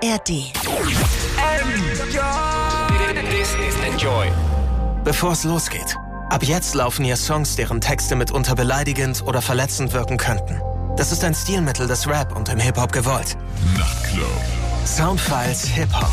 ARD. Enjoy. Bevor es losgeht. Ab jetzt laufen hier Songs, deren Texte mitunter beleidigend oder verletzend wirken könnten. Das ist ein Stilmittel des Rap und im Hip-Hop gewollt. Nachtclub. Soundfiles Hip-Hop.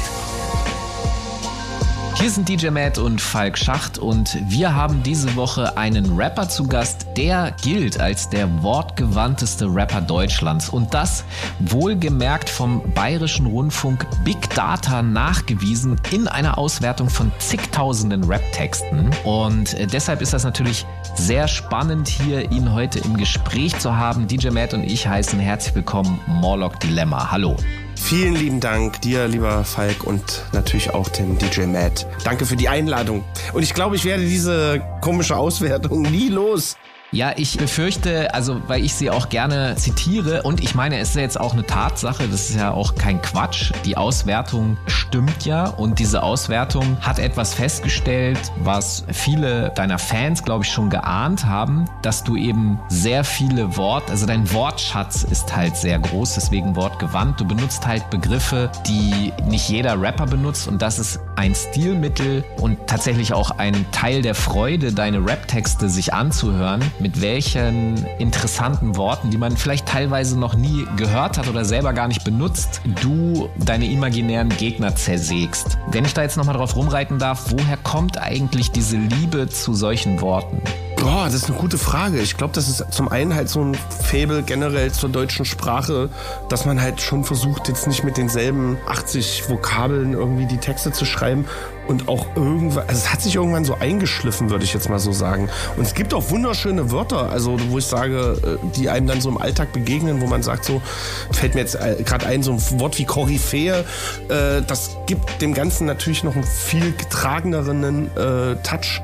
Hier sind DJ Matt und Falk Schacht und wir haben diese Woche einen Rapper zu Gast, der gilt als der wortgewandteste Rapper Deutschlands und das wohlgemerkt vom Bayerischen Rundfunk Big Data nachgewiesen in einer Auswertung von zigtausenden Rap-Texten und äh, deshalb ist das natürlich sehr spannend hier ihn heute im Gespräch zu haben. DJ Matt und ich heißen herzlich willkommen Morlock Dilemma. Hallo. Vielen lieben Dank dir, lieber Falk, und natürlich auch dem DJ Matt. Danke für die Einladung. Und ich glaube, ich werde diese komische Auswertung nie los. Ja, ich befürchte, also weil ich sie auch gerne zitiere und ich meine, es ist ja jetzt auch eine Tatsache, das ist ja auch kein Quatsch. Die Auswertung stimmt ja und diese Auswertung hat etwas festgestellt, was viele deiner Fans, glaube ich, schon geahnt haben, dass du eben sehr viele Worte, also dein Wortschatz ist halt sehr groß, deswegen wortgewandt. Du benutzt halt Begriffe, die nicht jeder Rapper benutzt und das ist ein Stilmittel und tatsächlich auch ein Teil der Freude, deine Rap-Texte sich anzuhören mit welchen interessanten Worten, die man vielleicht teilweise noch nie gehört hat oder selber gar nicht benutzt, du deine imaginären Gegner zersägst. Wenn ich da jetzt nochmal drauf rumreiten darf, woher kommt eigentlich diese Liebe zu solchen Worten? Boah, das ist eine gute Frage. Ich glaube, das ist zum einen halt so ein Fable generell zur deutschen Sprache, dass man halt schon versucht, jetzt nicht mit denselben 80 Vokabeln irgendwie die Texte zu schreiben und auch irgendwann, also es hat sich irgendwann so eingeschliffen, würde ich jetzt mal so sagen. Und es gibt auch wunderschöne Wörter, also wo ich sage, äh, die einem dann so im Alltag begegnen, wo man sagt, so fällt mir jetzt äh, gerade ein, so ein Wort wie Koryphäe, äh, das gibt dem Ganzen natürlich noch einen viel getrageneren Touch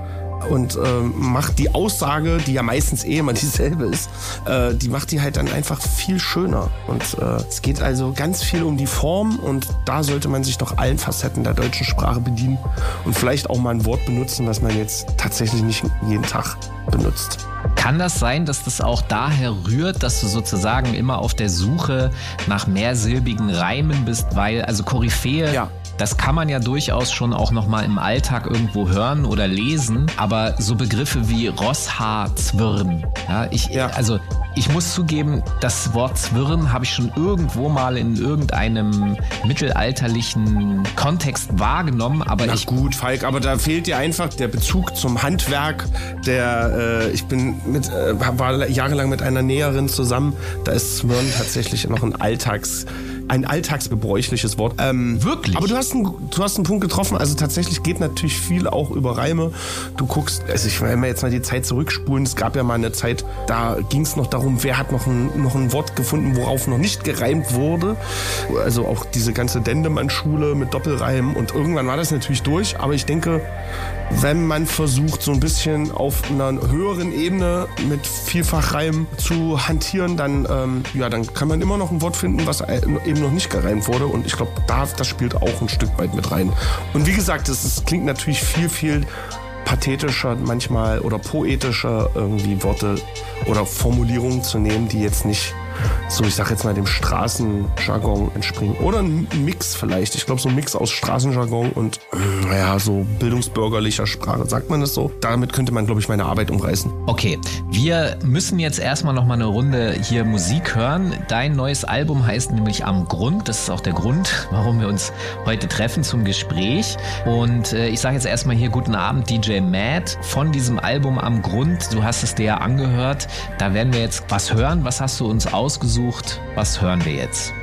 und äh, macht die Aussage, die ja meistens eh immer dieselbe ist, äh, die macht die halt dann einfach viel schöner. Und äh, es geht also ganz viel um die Form und da sollte man sich doch allen Facetten der deutschen Sprache bedienen und vielleicht auch mal ein Wort benutzen, was man jetzt tatsächlich nicht jeden Tag benutzt. Kann das sein, dass das auch daher rührt, dass du sozusagen immer auf der Suche nach mehrsilbigen Reimen bist, weil also Koryphäe ja das kann man ja durchaus schon auch nochmal im Alltag irgendwo hören oder lesen, aber so Begriffe wie Rosshaar-Zwirn, ja, ich, ja. also ich muss zugeben, das Wort Zwirn habe ich schon irgendwo mal in irgendeinem mittelalterlichen Kontext wahrgenommen, aber Na ich gut, Falk, aber da fehlt dir einfach der Bezug zum Handwerk. Der äh, ich bin mit äh, war jahrelang mit einer Näherin zusammen. Da ist Zwirn tatsächlich noch ein Alltags ein alltagsgebräuchliches Wort. Ähm, Wirklich? Aber du hast, einen, du hast einen Punkt getroffen. Also tatsächlich geht natürlich viel auch über Reime. Du guckst, also ich will mir jetzt mal die Zeit zurückspulen. Es gab ja mal eine Zeit, da ging es noch darum, wer hat noch ein, noch ein Wort gefunden, worauf noch nicht gereimt wurde. Also auch diese ganze Dendemann-Schule mit Doppelreimen. Und irgendwann war das natürlich durch. Aber ich denke, wenn man versucht, so ein bisschen auf einer höheren Ebene mit Vielfachreim zu hantieren, dann, ähm, ja, dann kann man immer noch ein Wort finden, was eben noch nicht gereimt wurde. Und ich glaube, da, das spielt auch ein Stück weit mit rein. Und wie gesagt, es klingt natürlich viel, viel pathetischer manchmal oder poetischer irgendwie Worte oder Formulierungen zu nehmen, die jetzt nicht so, ich sag jetzt mal, dem Straßenjargon entspringen. Oder ein Mix vielleicht. Ich glaube, so ein Mix aus Straßenjargon und, äh, naja, so bildungsbürgerlicher Sprache. Sagt man das so? Damit könnte man, glaube ich, meine Arbeit umreißen. Okay, wir müssen jetzt erstmal noch mal eine Runde hier Musik hören. Dein neues Album heißt nämlich Am Grund. Das ist auch der Grund, warum wir uns heute treffen zum Gespräch. Und äh, ich sage jetzt erstmal hier guten Abend, DJ Matt, von diesem Album Am Grund. Du hast es dir ja angehört. Da werden wir jetzt was hören. Was hast du uns rausgesucht. Was hören wir jetzt?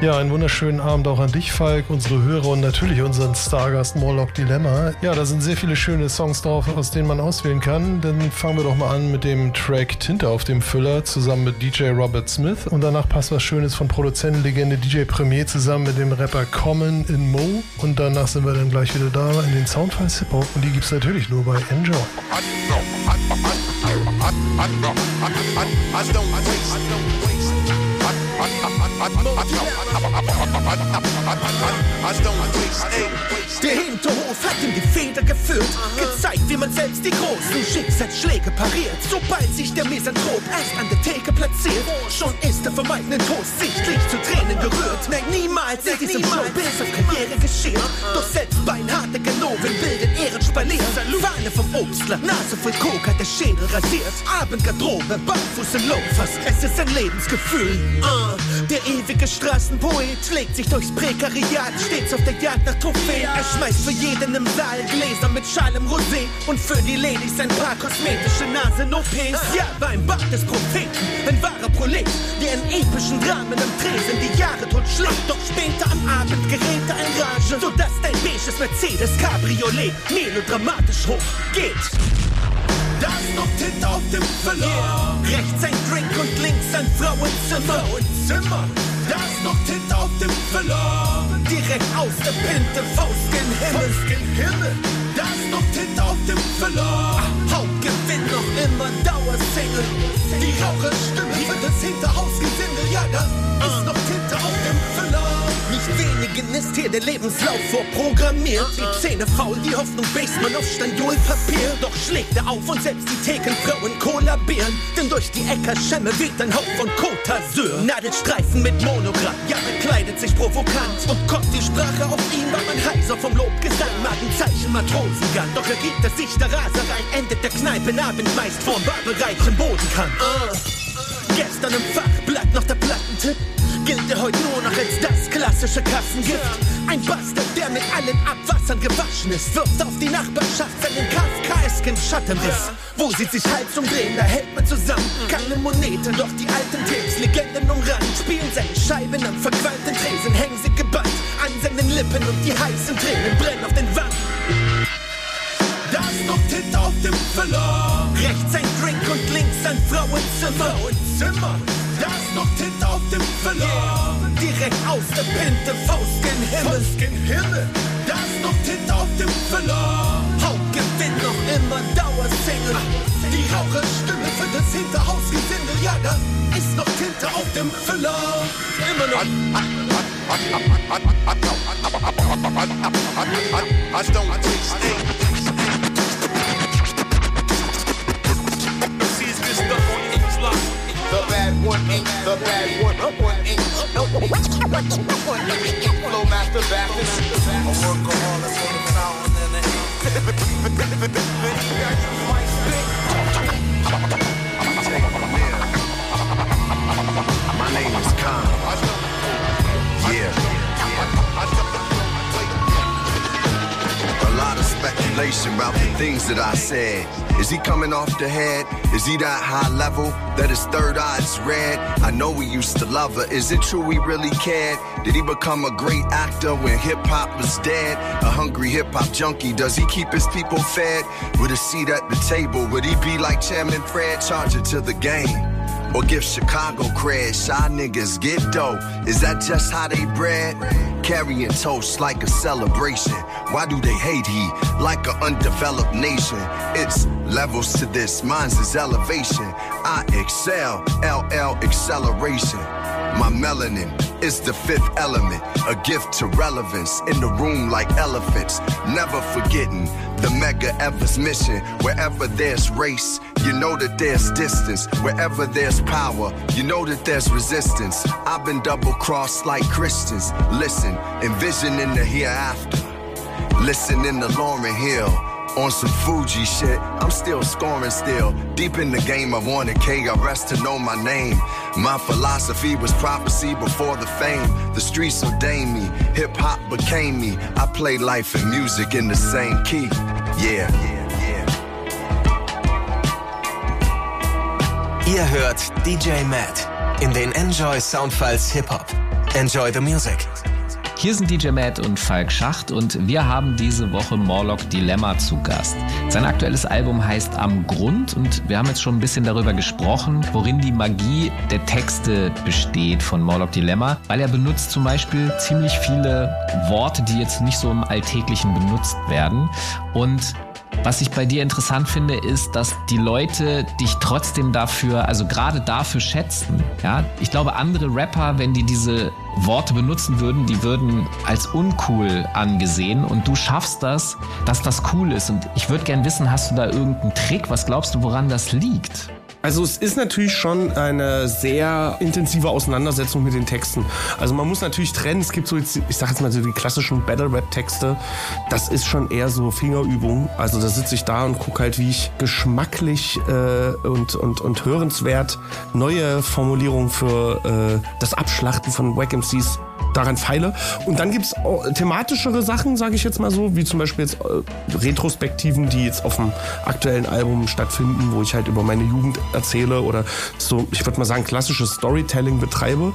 Ja, einen wunderschönen Abend auch an dich, Falk, unsere Hörer und natürlich unseren Stargast Morlock Dilemma. Ja, da sind sehr viele schöne Songs drauf, aus denen man auswählen kann. Dann fangen wir doch mal an mit dem Track Tinte auf dem Füller zusammen mit DJ Robert Smith. Und danach passt was Schönes von Produzentenlegende DJ Premier zusammen mit dem Rapper Common in Mo. Und danach sind wir dann gleich wieder da in den Soundfiles Hip Hop. Und die gibt es natürlich nur bei Enjoy. I don't, I don't, I don't, der Hinterhof hat ihm die Feder geführt, gezeigt, wie man selbst die großen Schicksalsschläge pariert. Sobald sich der Misanthrop erst an der Theke platziert, schon ist er vom eigenen Toast sichtlich zu Tränen gerührt. Nein, niemals ist diesem Showbiz auf Karriere geschehen. Doch selbst beinharte Ganoven bilden Ehrenspalier. Fahne vom Obstler, Nase voll hat der Schädel rasiert. Abendgarderobe, Barfuß im Loafers, es ist ein Lebensgefühl. Ah, der ewige Straßenpoet schlägt sich durchs Prekariat, stets auf der Jagd nach Trophäen. Er schmeißt für jeden im Saal Gläser mit schalem Rosé und für die Ladies ein paar kosmetische Nasen-OPs. Ja, beim Bart des Propheten, ein wahrer Prolet, der in epischen Dramen am Tresen die Jahre totschlägt. Doch später am Abend gerät er in Rage, sodass dein beiges Mercedes Cabriolet melodramatisch hoch geht. Da ist noch Tinte auf dem Füller. Yeah. Rechts ein Drink und links ein Frauenzimmer. Frauenzimmer. Da ist noch Tinte auf dem Füller. Direkt aus der Pinte, Faust gen Himmel. Faust gen Himmel. Da ist noch Tinte auf dem Füller. Hauptgewinn noch immer Dauersingle. Die Raucherstimme für das Hinterhausgesindel. Ja, da ist noch Tinte auf dem Füller. Wenigen ist hier der Lebenslauf vorprogrammiert. Die Zähne faul, die Hoffnung Baseman auf Standulpapier. Doch schlägt er auf und selbst die Thekenfrauen kollabieren. Denn durch die Äckerschemme weht ein Hauch von Côte d'Azur. Nadelstreifen mit Monogramm, ja, bekleidet sich provokant. Und kommt die Sprache auf ihn, war man heiser vom Lobgesang. Magenzeichen Matrosengang. Doch ergibt es sich der Raserei, endet der Kneipenabend meist vorm Barbereich im Bodenkant. Uh. Gestern im Fachblatt noch der Plattentipp gilt er heute nur noch als das klassische Kassengift. Ein Bastard, der mit allen Abwassern gewaschen ist, wirft auf die Nachbarschaft seinen kafkaesken Schattenriss. Wo sie sich Hals umdrehen, da hält man zusammen. Keine Monete, doch die alten Tapes, Legenden umrannt. Spielen seine Scheiben am verqualmten Tresen, hängen sie gebannt an seinen Lippen und die heißen Tränen brennen auf den Wangen. Da ist Tinte auf dem Füller. Rechts ein Drink und links ein Frauenzimmer. Frauenzimmer. Da ist noch Tinte auf dem Füller. Yeah. Direkt aus der Pinte, Faust gen Himmel. Faust gen Himmel. Da ist noch Tinte auf dem Füller. Hauptgewinn noch immer Dauersingle. Die Raucherstimme für das Hinterhausgesindel. Ja, da ist noch Tinte auf dem Füller. Immer noch. I don't The one ain't the bad one. One ain't one ain't flow master Baptist. A workaholic with a fountain and My name is Khan. Speculation about the things that I said. Is he coming off the head? Is he that high level that his third eye is red? I know we used to love her. Is it true we really cared? Did he become a great actor when hip hop was dead? A hungry hip hop junkie, does he keep his people fed? With a seat at the table, would he be like Chairman Fred, charger to the game? Or give Chicago cred, shy niggas get dough. Is that just how they bred? Carrying toast like a celebration. Why do they hate he like an undeveloped nation? It's levels to this, mine's is elevation. I excel, LL acceleration. My melanin is the fifth element, a gift to relevance in the room like elephants. Never forgetting the mega ever's mission. Wherever there's race, you know that there's distance. Wherever there's power, you know that there's resistance. I've been double crossed like Christians. Listen, envisioning the hereafter. Listening to Lauren Hill on some Fuji shit. I'm still scoring still. Deep in the game, I wanted KRS to know my name. My philosophy was prophecy before the fame. The streets ordained me, hip hop became me. I play life and music in the same key. Yeah. Ihr hört DJ Matt in den Enjoy Soundfiles Hip Hop. Enjoy the music. Hier sind DJ Matt und Falk Schacht und wir haben diese Woche Morlock Dilemma zu Gast. Sein aktuelles Album heißt Am Grund und wir haben jetzt schon ein bisschen darüber gesprochen, worin die Magie der Texte besteht von Morlock Dilemma, weil er benutzt zum Beispiel ziemlich viele Worte, die jetzt nicht so im Alltäglichen benutzt werden und was ich bei dir interessant finde, ist, dass die Leute dich trotzdem dafür, also gerade dafür schätzen. Ja, ich glaube, andere Rapper, wenn die diese Worte benutzen würden, die würden als uncool angesehen und du schaffst das, dass das cool ist. Und ich würde gern wissen, hast du da irgendeinen Trick? Was glaubst du, woran das liegt? Also es ist natürlich schon eine sehr intensive Auseinandersetzung mit den Texten. Also man muss natürlich trennen, es gibt so jetzt, ich sag jetzt mal so die klassischen Battle Rap Texte, das ist schon eher so Fingerübung. Also da sitze ich da und gucke halt, wie ich geschmacklich äh, und, und, und hörenswert neue Formulierungen für äh, das Abschlachten von Wack MCs daran feile. Und dann gibt's es thematischere Sachen, sage ich jetzt mal so, wie zum Beispiel jetzt äh, Retrospektiven, die jetzt auf dem aktuellen Album stattfinden, wo ich halt über meine Jugend erzähle oder so, ich würde mal sagen, klassisches Storytelling betreibe.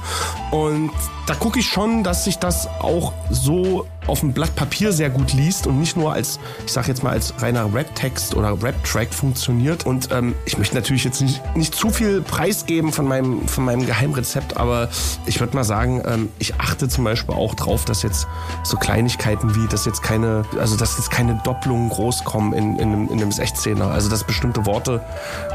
Und da gucke ich schon, dass sich das auch so auf dem Blatt Papier sehr gut liest und nicht nur als, ich sage jetzt mal, als reiner Rap-Text oder Rap-Track funktioniert. Und ähm, ich möchte natürlich jetzt nicht, nicht zu viel preisgeben von meinem, von meinem Geheimrezept, aber ich würde mal sagen, ähm, ich achte zum Beispiel auch drauf, dass jetzt so Kleinigkeiten wie, dass jetzt keine, also dass jetzt keine Doppelungen groß kommen in, in, einem, in einem 16er. Also dass bestimmte Worte,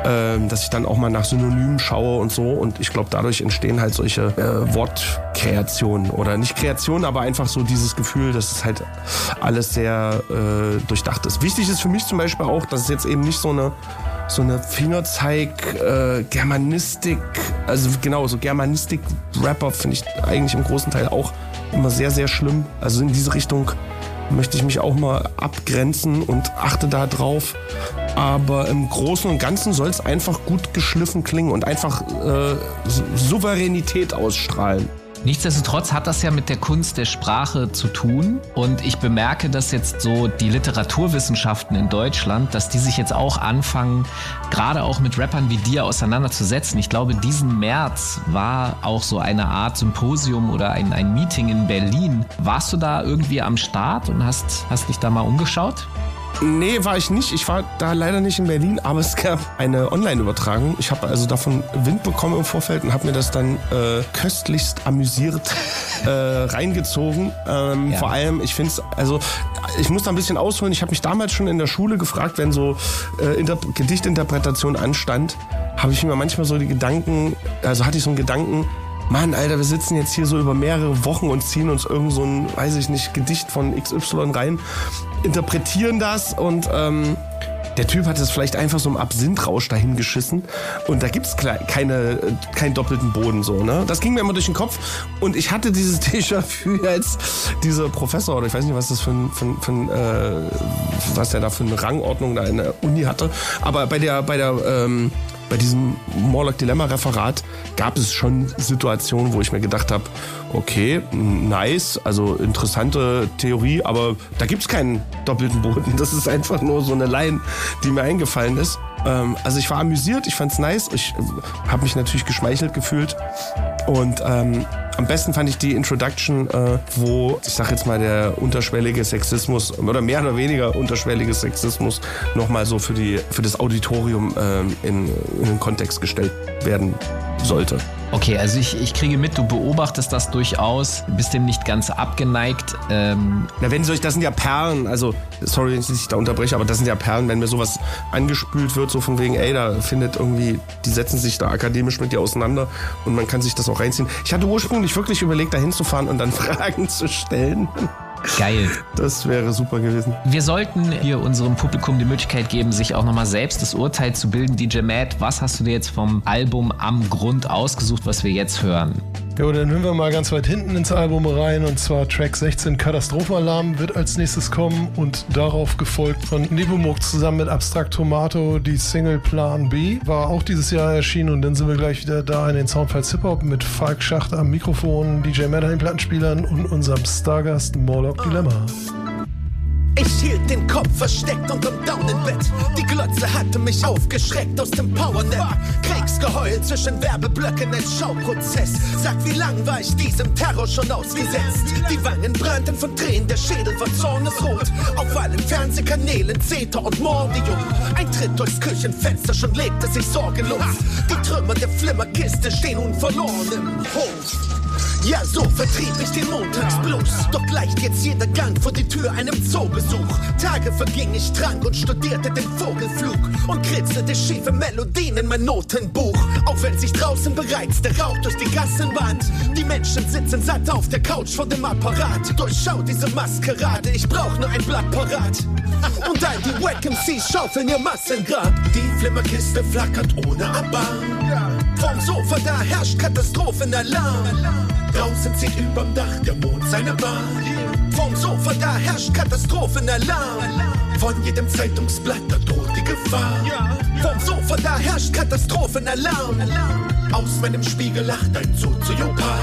ähm, dass ich dann auch mal nach Synonymen schaue und so. Und ich glaube, dadurch entstehen halt solche äh, Wortkreationen oder nicht Kreationen, aber einfach so dieses Gefühl, dass es halt alles sehr äh, durchdacht ist. Wichtig ist für mich zum Beispiel auch, dass es jetzt eben nicht so eine so eine Fingerzeig äh, Germanistik, also genau so Germanistik Rapper finde ich eigentlich im großen Teil auch immer sehr sehr schlimm. Also in diese Richtung möchte ich mich auch mal abgrenzen und achte da drauf. Aber im Großen und Ganzen soll es einfach gut geschliffen klingen und einfach äh, Souveränität ausstrahlen. Nichtsdestotrotz hat das ja mit der Kunst der Sprache zu tun. Und ich bemerke, dass jetzt so die Literaturwissenschaften in Deutschland, dass die sich jetzt auch anfangen, gerade auch mit Rappern wie dir auseinanderzusetzen. Ich glaube, diesen März war auch so eine Art Symposium oder ein, ein Meeting in Berlin. Warst du da irgendwie am Start und hast, hast dich da mal umgeschaut? Nee, war ich nicht. Ich war da leider nicht in Berlin, aber es gab eine Online-Übertragung. Ich habe also davon Wind bekommen im Vorfeld und habe mir das dann äh, köstlichst amüsiert äh, reingezogen. Ähm, ja. Vor allem, ich finde es, also ich muss da ein bisschen ausholen. Ich habe mich damals schon in der Schule gefragt, wenn so äh, Gedichtinterpretation anstand, habe ich mir manchmal so die Gedanken, also hatte ich so einen Gedanken, Mann, Alter, wir sitzen jetzt hier so über mehrere Wochen und ziehen uns irgend so ein, weiß ich nicht, Gedicht von XY rein, interpretieren das und ähm, der Typ hat es vielleicht einfach so im Absinthrausch dahin geschissen und da gibt's keine, keinen doppelten Boden so, ne? Das ging mir immer durch den Kopf und ich hatte dieses Déjà-vu als dieser Professor oder ich weiß nicht, was das für ein, für, für ein äh, was der da für eine Rangordnung da in der Uni hatte, aber bei der, bei der, ähm, bei diesem Morlock Dilemma Referat gab es schon Situationen, wo ich mir gedacht habe, okay, nice, also interessante Theorie, aber da gibt es keinen doppelten Boden. Das ist einfach nur so eine Line, die mir eingefallen ist. Ähm, also ich war amüsiert, ich fand's nice, ich äh, habe mich natürlich geschmeichelt gefühlt und ähm, am besten fand ich die Introduction, äh, wo, ich sag jetzt mal, der unterschwellige Sexismus oder mehr oder weniger unterschwellige Sexismus nochmal so für, die, für das Auditorium äh, in, in den Kontext gestellt werden sollte. Okay, also ich, ich kriege mit, du beobachtest das durchaus, bist dem nicht ganz abgeneigt. Ähm Na, wenn solch, das sind ja Perlen, also, sorry, wenn ich dich da unterbreche, aber das sind ja Perlen, wenn mir sowas angespült wird, so von wegen, ey, da findet irgendwie, die setzen sich da akademisch mit dir auseinander und man kann sich das auch reinziehen. Ich hatte ursprünglich wirklich überlegt, da hinzufahren und dann Fragen zu stellen. Geil. Das wäre super gewesen. Wir sollten hier unserem Publikum die Möglichkeit geben, sich auch nochmal selbst das Urteil zu bilden. DJ Matt, was hast du dir jetzt vom Album am Grund ausgesucht, was wir jetzt hören? Jo, dann hören wir mal ganz weit hinten ins Album rein. Und zwar Track 16 Katastrophenalarm wird als nächstes kommen. Und darauf gefolgt von Nepomuk zusammen mit Abstract Tomato. Die Single Plan B war auch dieses Jahr erschienen. Und dann sind wir gleich wieder da in den Soundfiles Hip Hop mit Falk Schacht am Mikrofon, DJ Matt Plattenspielern und unserem Stargast Morlock Dilemma. Ich hielt den Kopf versteckt unterm Daunenbett. Die Glotze hatte mich aufgeschreckt aus dem Powernap. Kriegsgeheul zwischen Werbeblöcken, ein Schauprozess. Sag, wie lang war ich diesem Terror schon ausgesetzt? Die Wangen brannten von Tränen, der Schädel war zornesrot. Auf allen Fernsehkanälen Zeta und Mordium. Ein Tritt durchs Küchenfenster, schon legte sich sorgenlos. Die Trümmer der Flimmerkiste stehen nun verloren im Hof. Ja, so vertrieb ich den Montagsblues. Doch gleicht jetzt jeder Gang vor die Tür einem Zoobesuch. Tage verging ich trank und studierte den Vogelflug und kritzelte schiefe Melodien in mein Notenbuch. Auch wenn sich draußen bereits der Rauch durch die Gassen wand. Die Menschen sitzen satt auf der Couch vor dem Apparat. Durchschau diese Maskerade, ich brauch nur ein Blatt parat. Und all die Wack MCs schaufeln ihr Massengrab. Die Flimmerkiste flackert ohne Erbarm. Vom Sofa da herrscht Katastrophenalarm. Draußen zieht überm Dach der Mond seine Bahn. Vom Sofa da herrscht Katastrophenalarm. Von jedem Zeitungsblatt da droht die Gefahr. Vom Sofa da herrscht Katastrophenalarm. Aus meinem Spiegel lacht ein Soziopar.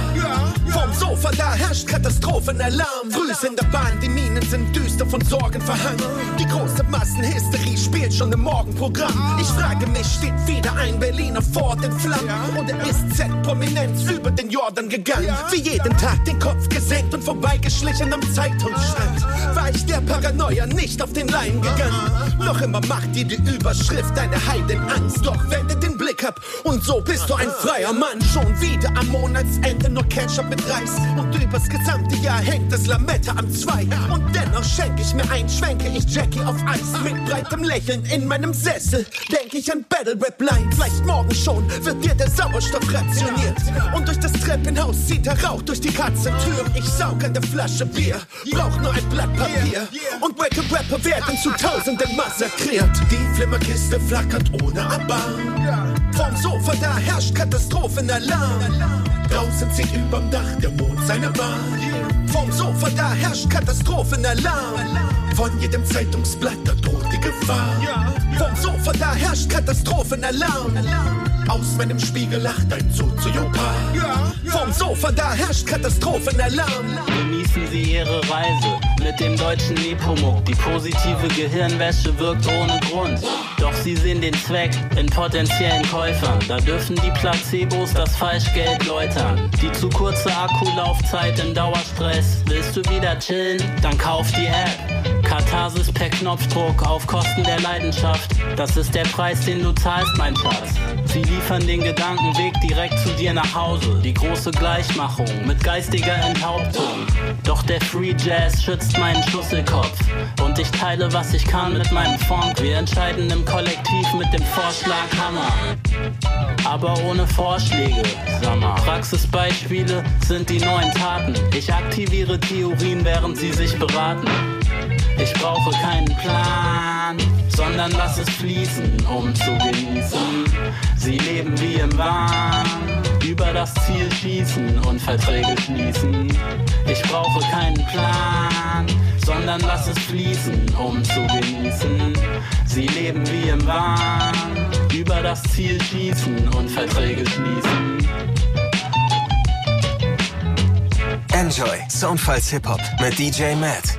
Vom Sofa da herrscht Katastrophenalarm. Früh in der Bahn, die Minen sind düster von Sorgen verhangen. Die große Massenhysterie spielt schon im Morgenprogramm. Ich frage mich, steht wieder ein Berliner vor den Flammen? Oder ist Z-Prominenz über den Jordan gegangen? Wie jeden Tag den Kopf gesenkt und vorbeigeschlichen am Zeitungsstand. War ich der Paranoia nicht auf den Leim gegangen? Noch immer macht dir die Überschrift deine Heidenangst. Doch wende den Blick ab und so bist du ein freier Mann. Schon wieder am Monatsende nur Ketchup mit Reis. Und übers gesamte Jahr hängt das Lametta am Zwei. Und dennoch schenke ich mir ein, schwenke ich Jackie auf Eis. Mit breitem Lächeln in meinem Sessel denke ich an Battle Rap Line. Vielleicht morgen schon wird dir der Sauerstoff rationiert. Und durch das Treppenhaus zieht der Rauch durch die Katzentür. Ich saug an der Flasche Bier, brauch nur ein Blatt Papier. Und wacke Rapper werden zu Tausenden massakriert. Die Flimmerkiste flackert ohne Erbarm. Vom Sofa da herrscht Katastrophenalarm. Draußen zieht überm Dach der Mond seine Bahn. Vom Sofa da herrscht Katastrophenalarm. Von jedem Zeitungsblatt da droht die Gefahr. Vom Sofa da herrscht Katastrophenalarm. Aus meinem Spiegel lacht ein Soziopar. Vom Sofa da herrscht Katastrophenalarm. Genießen Sie Ihre Reise mit dem deutschen Nepomuk. Die positive Gehirnwäsche wirkt ohne Grund. Doch Sie sehen den Zweck in potenziellen Käufern. Da dürfen die Placebos das Falschgeld läutern. Die zu kurze Akkulaufzeit im Dauerstress. Willst du wieder chillen? Dann kauf die App. Katharsis per Knopfdruck auf Kosten der Leidenschaft. Das ist der Preis, den du zahlst, mein Schatz. Sie liefern den Gedankenweg direkt zu dir nach Hause. Die große Gleichmachung mit geistiger Enthauptung. Doch der Free Jazz schützt meinen Schusselkopf. Und ich teile, was ich kann mit meinem Funk. Wir entscheiden im Kollektiv mit dem Vorschlaghammer. Aber ohne Vorschläge, mal. Praxisbeispiele sind die neuen Taten. Ich aktiviere Theorien, während sie sich beraten. Ich brauche keinen Plan, sondern lass es fließen, um zu genießen. Sie leben wie im Wahn, über das Ziel schießen und Verträge schließen. Ich brauche keinen Plan, sondern lass es fließen, um zu genießen. Sie leben wie im Wahn, über das Ziel schießen und Verträge schließen. Enjoy Soundfiles Hip Hop mit DJ Matt.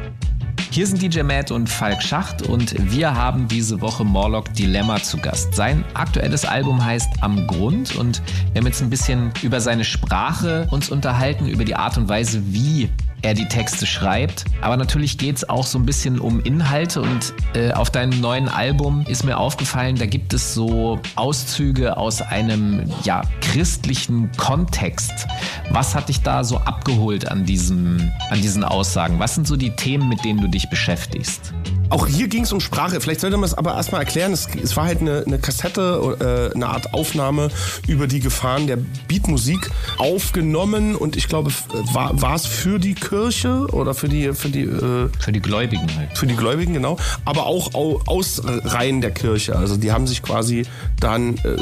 Hier sind DJ Matt und Falk Schacht und wir haben diese Woche Morlock Dilemma zu Gast. Sein aktuelles Album heißt Am Grund und wir haben jetzt ein bisschen über seine Sprache uns unterhalten, über die Art und Weise, wie er die Texte schreibt. Aber natürlich geht es auch so ein bisschen um Inhalte und äh, auf deinem neuen Album ist mir aufgefallen, da gibt es so Auszüge aus einem ja, christlichen Kontext. Was hat dich da so abgeholt an, diesem, an diesen Aussagen? Was sind so die Themen, mit denen du dich beschäftigst? Auch hier ging es um Sprache. Vielleicht sollte man es aber erstmal erklären. Es, es, war halt eine, eine Kassette, äh, eine Art Aufnahme über die Gefahren der Beatmusik aufgenommen und ich glaube, war, war es für die Kirche oder für die für die äh, für die Gläubigen halt. Für die Gläubigen genau, aber auch au, aus Reihen der Kirche. Also die haben sich quasi dann äh,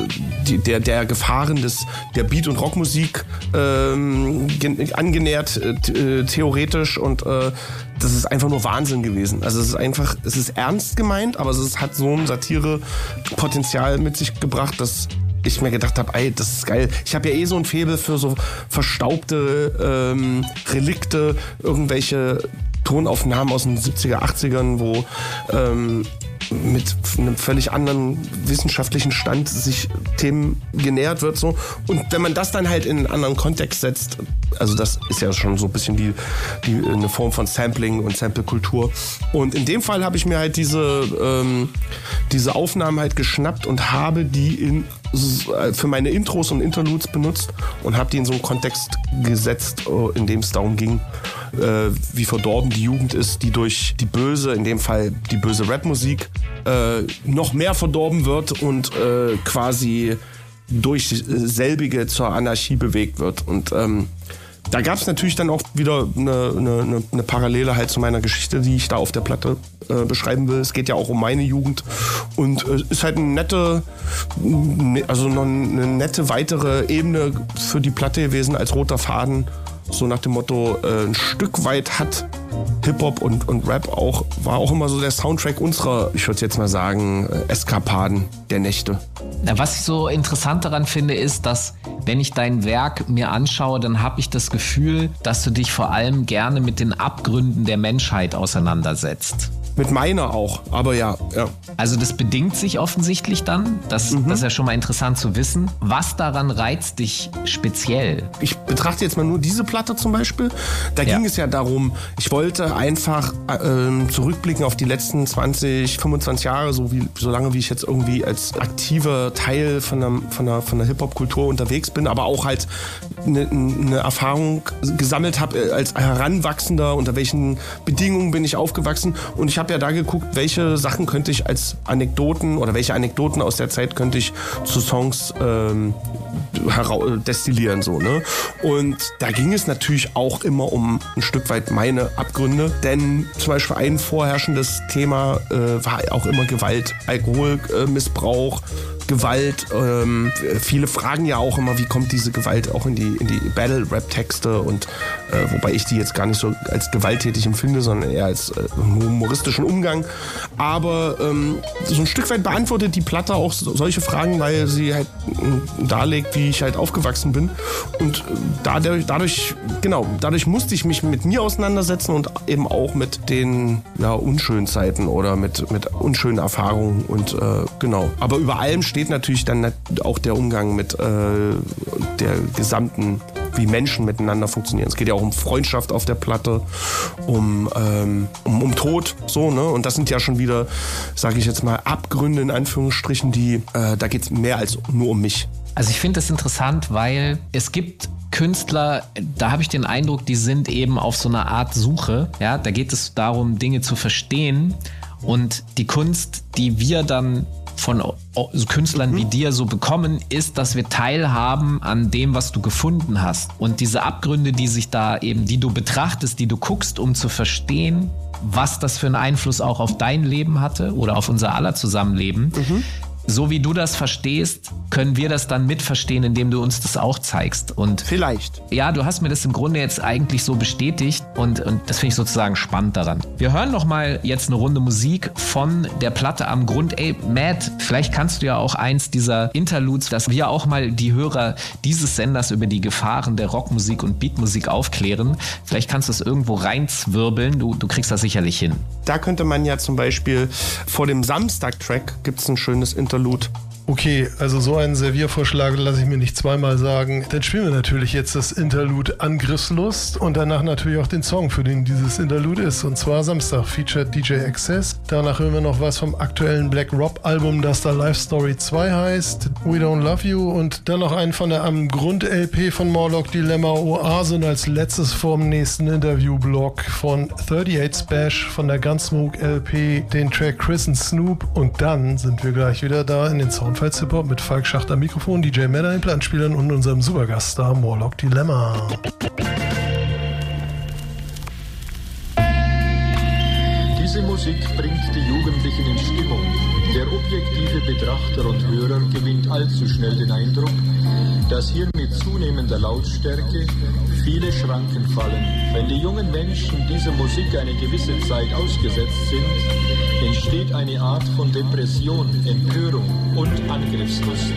die, der der Gefahren des der Beat und Rockmusik ähm, angenähert äh, theoretisch und äh, das ist einfach nur Wahnsinn gewesen. Also es ist einfach, es ist ernst gemeint, aber es hat so ein Satire-Potenzial mit sich gebracht, dass ich mir gedacht habe, ey, das ist geil. Ich habe ja eh so ein Faible für so verstaubte ähm, Relikte, irgendwelche Tonaufnahmen aus den 70er, 80ern, wo ähm, mit einem völlig anderen wissenschaftlichen Stand sich Themen genähert wird so. Und wenn man das dann halt in einen anderen Kontext setzt also das ist ja schon so ein bisschen die, die eine Form von Sampling und Sample-Kultur. Und in dem Fall habe ich mir halt diese ähm, diese Aufnahmen halt geschnappt und habe die in für meine Intros und Interludes benutzt und habe die in so einen Kontext gesetzt, äh, in dem es darum ging, äh, wie verdorben die Jugend ist, die durch die böse, in dem Fall die böse Rapmusik, äh, noch mehr verdorben wird und äh, quasi durch selbige zur Anarchie bewegt wird. Und ähm, da gab es natürlich dann auch wieder eine, eine, eine, Parallele halt zu meiner Geschichte, die ich da auf der Platte äh, beschreiben will. Es geht ja auch um meine Jugend und äh, ist halt eine nette, ne, also eine nette weitere Ebene für die Platte gewesen als roter Faden. So nach dem Motto, äh, ein Stück weit hat Hip-Hop und, und Rap auch, war auch immer so der Soundtrack unserer, ich würde jetzt mal sagen, äh, Eskapaden der Nächte. Was ich so interessant daran finde, ist, dass wenn ich dein Werk mir anschaue, dann habe ich das Gefühl, dass du dich vor allem gerne mit den Abgründen der Menschheit auseinandersetzt. Mit meiner auch, aber ja, ja. Also das bedingt sich offensichtlich dann. Das, mhm. das ist ja schon mal interessant zu wissen. Was daran reizt dich speziell? Ich betrachte jetzt mal nur diese Platte zum Beispiel. Da ja. ging es ja darum, ich wollte einfach äh, zurückblicken auf die letzten 20, 25 Jahre, so, wie, so lange wie ich jetzt irgendwie als aktiver Teil von der, von der, von der Hip-Hop-Kultur unterwegs bin, aber auch halt eine, eine Erfahrung gesammelt habe äh, als Heranwachsender, unter welchen Bedingungen bin ich aufgewachsen. Und ich habe habe ja da geguckt, welche Sachen könnte ich als Anekdoten oder welche Anekdoten aus der Zeit könnte ich zu Songs ähm, destillieren. So, ne? Und da ging es natürlich auch immer um ein Stück weit meine Abgründe. Denn zum Beispiel ein vorherrschendes Thema äh, war auch immer Gewalt, Alkoholmissbrauch, äh, Gewalt. Ähm, viele fragen ja auch immer, wie kommt diese Gewalt auch in die, in die Battle-Rap-Texte und äh, wobei ich die jetzt gar nicht so als gewalttätig empfinde, sondern eher als äh, humoristischen Umgang. Aber ähm, so ein Stück weit beantwortet die Platte auch solche Fragen, weil sie halt darlegt, wie ich halt aufgewachsen bin. Und äh, dadurch, dadurch, genau, dadurch musste ich mich mit mir auseinandersetzen und eben auch mit den ja, unschönen Zeiten oder mit, mit unschönen Erfahrungen und äh, genau. Aber über allem steht steht natürlich dann auch der Umgang mit äh, der gesamten wie Menschen miteinander funktionieren. Es geht ja auch um Freundschaft auf der Platte, um, ähm, um, um Tod, so, ne? Und das sind ja schon wieder, sage ich jetzt mal, Abgründe in Anführungsstrichen, die, äh, da geht es mehr als nur um mich. Also ich finde das interessant, weil es gibt Künstler, da habe ich den Eindruck, die sind eben auf so einer Art Suche. Ja, da geht es darum, Dinge zu verstehen. Und die Kunst, die wir dann von Künstlern mhm. wie dir so bekommen, ist, dass wir teilhaben an dem, was du gefunden hast. Und diese Abgründe, die sich da eben, die du betrachtest, die du guckst, um zu verstehen, was das für einen Einfluss auch auf dein Leben hatte oder auf unser aller Zusammenleben, mhm so wie du das verstehst, können wir das dann mitverstehen, indem du uns das auch zeigst. Und vielleicht. Ja, du hast mir das im Grunde jetzt eigentlich so bestätigt und, und das finde ich sozusagen spannend daran. Wir hören noch mal jetzt eine Runde Musik von der Platte am Grund. Ey, Matt, vielleicht kannst du ja auch eins dieser Interludes, dass wir auch mal die Hörer dieses Senders über die Gefahren der Rockmusik und Beatmusik aufklären. Vielleicht kannst du es irgendwo reinzwirbeln. Du, du kriegst das sicherlich hin. Da könnte man ja zum Beispiel vor dem Samstag-Track gibt es ein schönes Interlude Interlude. Okay, also so einen Serviervorschlag lasse ich mir nicht zweimal sagen. Dann spielen wir natürlich jetzt das Interlude Angriffslust und danach natürlich auch den Song, für den dieses Interlude ist. Und zwar Samstag featured DJ Access. Danach hören wir noch was vom aktuellen Black Rob Album, das da Life Story 2 heißt. We Don't Love You. Und dann noch einen von der am Grund LP von Morlock Dilemma Oase und als letztes vorm nächsten Interview-Blog von 38 Spash von der Gunsmoke LP den Track Chris and Snoop. Und dann sind wir gleich wieder da in den Sound Soundfiles Hop mit Falk Schachter Mikrofon, DJ Männer in Plattenspielern und unserem Supergaststar Morlock Dilemma. Musik bringt die Jugendlichen in Stimmung. Der objektive Betrachter und Hörer gewinnt allzu schnell den Eindruck, dass hier mit zunehmender Lautstärke viele Schranken fallen. Wenn die jungen Menschen dieser Musik eine gewisse Zeit ausgesetzt sind, entsteht eine Art von Depression, Empörung und Angriffslust.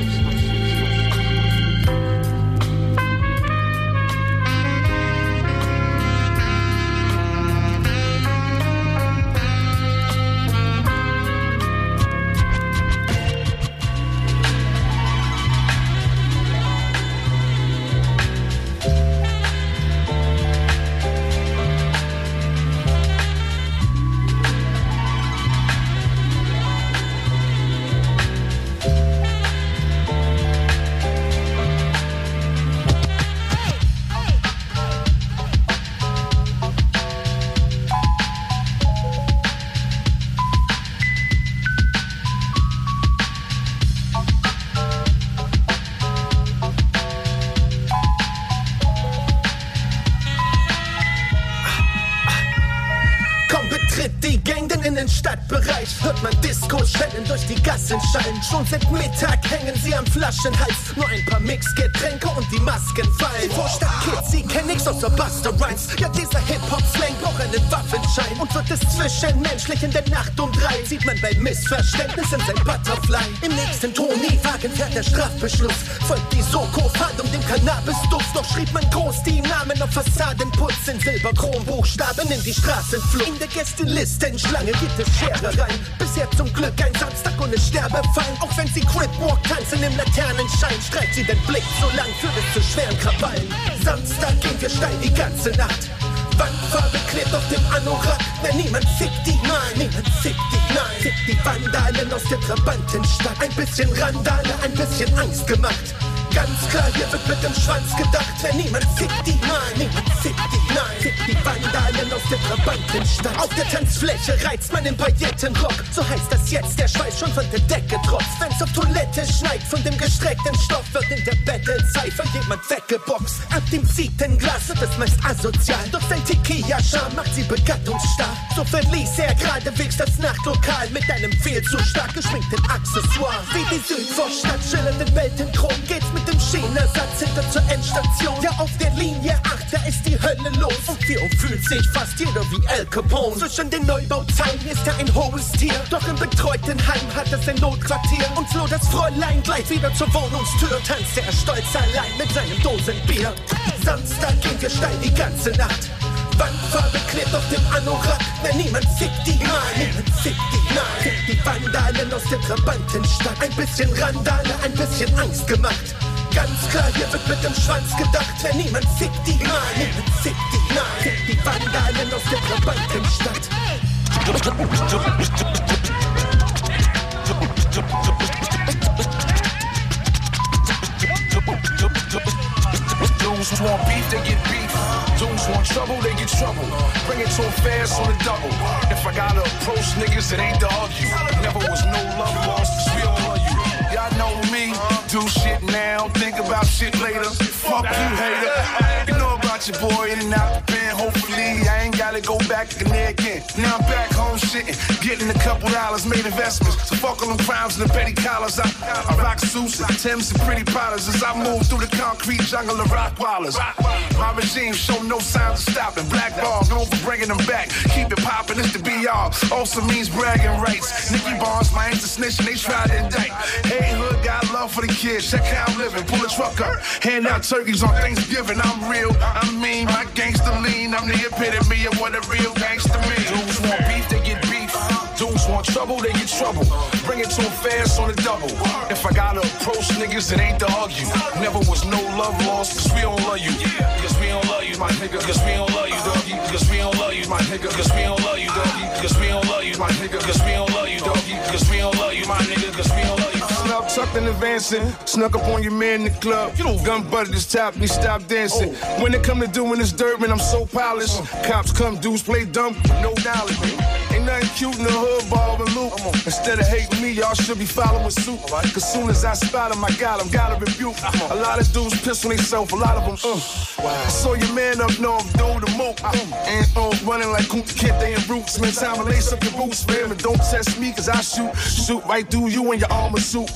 Stadtbereich hört man Disco-Schellen durch die Gassen schallen. Schon seit Mittag hängen sie am Flaschenhals. Nur ein paar Mixgetränke und die Masken fallen. Die Vorstadtkids, sie kennen nichts außer Buster Rhymes. Ja, dieser Hip-Hop-Slang braucht einen Waffenschein. Und wird es zwischenmenschlich in der Nacht um drei, sieht man bei Missverständnissen sein Butterfly. Im nächsten Toni-Wagen fährt der Strafbeschluss. Folgt die Soko-Fahndung dem Cannabis-Duft. Doch schrieb man groß die Namen auf Fassadenputz in Silberchrom-Buchstaben in die Straßenflut. In der Gästelistenschlange gibt es Scherereien. Bisher zum Glück ein Samstag ohne Sterbefallen. Auch wenn sie Cripwalk tanzen im Laternenschein, streicht sie den Blick so lang für es zu schweren Krawallen. Samstag gehen wir steil die ganze Nacht. Wandfarbe klebt auf dem Anorak. Na, niemand fickt die, nein, niemand fickt die, nein. Fickt die Vandalen aus der Trabantenstadt. Ein bisschen Randale, ein bisschen Angst gemacht. Ganz klar, hier wird mit dem Schwanz gedacht. Wenn niemand fickt die, nein, niemand fickt die, nein. Fickt die Vandalen aus der Trabantenstadt. Auf der Tanzfläche reizt man im Paillettenrock. So heißt das jetzt, der Schweiß schon von der Decke tropft. Wenn's auf Toilette schneit, von dem gestreckten Stoff wird in der Battle-Cypher jemand weggeboxt. Ab dem Zietenglas wird es meist asozial. Doch sein Tequila-Charme macht sie begattungsstark. So verließ er geradewegs das Nachtlokal mit einem viel zu stark geschminkten Accessoire. Wie die Südvorstadt schillernden Weltenchron geht's mit dem Schienersatz hinter zur Endstation. Ja, auf der Linie 8, da ist die Hölle los. Und wie fühlt sich fast jeder wie Al Capone. Zwischen den Neubauzeilen ist er ein hohes Tier. Doch im betreuten Heim hat er sein Notquartier. Und floh das Fräulein gleich wieder zur Wohnungstür. Tanzte er stolz allein mit seinem Dosenbier. Samstag gehen wir steil die ganze Nacht. Wandfarbe klebt auf dem Anorak. Na, niemand fickt die, nein, niemand fickt die. Fickt die Vandalen aus der Trabantenstadt. Ein bisschen Randale, ein bisschen Angst gemacht. Ganz klar, hier wird mit dem Schwanz gedacht. Wenn niemand fickt die, nein, niemand fickt die, nein. Fickt die Vandalen aus der Trabantenstadt. Dudes want beef, they get beef. Dudes want trouble, they get trouble. Bring it to 'em fast on the double. If I gotta approach niggas, it ain't to argue. Never was no love lost, we all do shit now, think about shit later. Fuck you, hater. You your boy in and out the pen. Hopefully, I ain't gotta go back in there again. Now I'm back home shitting, getting a couple dollars, made investments. So fuck all them crimes and the petty collars. I, I rock suits and Timbs and pretty potters as I move through the concrete jungle of rock wallers. My regime show no signs of stopping. Black ball, known for bringing them back. Keep it popping, it's the BR. Also means bragging rights. Nicky Barnes, my ain't snitch, and they tried to indict. Hey, hood got love for the kids. Check how I'm living. Pull a truck up, hand out turkeys on Thanksgiving. I'm real, I'm mean, my gangster lean. I'm the epitome of what a real gangster means. Dudes want beef, they get beef. Dudes want trouble, they get trouble. Bring it to 'em fast on the double. If I gotta approach niggas, it ain't to argue. Never was no love lost, cause we don't love you. Cause we don't love you, my nigga. Cause we don't love you, doggy. Cause we don't love you, my nigga. Cause we don't love you, doggy. Cause we don't love you, my nigga. Cause we don't love you, doggy. Cause we don't love you, my nigga. Advancing, snuck up on your man in the club. You know, gun butted his top and he stopped dancing. When it come to doing this dirt, man, I'm so polished. Cops come, dudes play dumb, no knowledge. Ain't nothing cute in the hood, ball and loop. Instead of hating me, y'all should be following suit. Cause soon as I spot him, I got him, gotta rebuke. A lot of dudes piss on themselves, a lot of them, uh. I saw your man up north doing the moat. And uh, running like Kunta Kinte and Roots. Man, time to lace up your boots, man. And don't test me, cause I shoot, shoot right through you in your armor suit.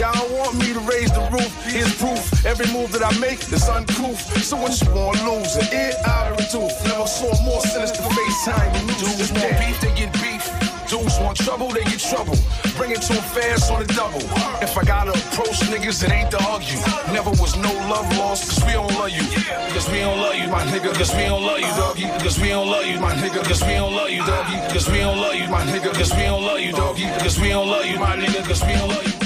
Y'all don't want me to raise the roof. Here's proof. Every move that I make is uncouth. So what you want to lose an ear out of a tooth. Never saw a more sinister face time. Dudes want beef, they get beef. Dudes want trouble, they get trouble. Bring it to 'em fast on the double. If I gotta approach niggas, it ain't to argue. Never was no love lost, cause we don't love you. Cause we don't love you, my nigga. Cause we don't love you, doggy. Cause we don't love you, my nigga. Cause we don't love you, doggy. Cause we don't love you, my nigga. Cause we don't love you, doggy. Cause we don't love you, my nigga. Cause we don't love you.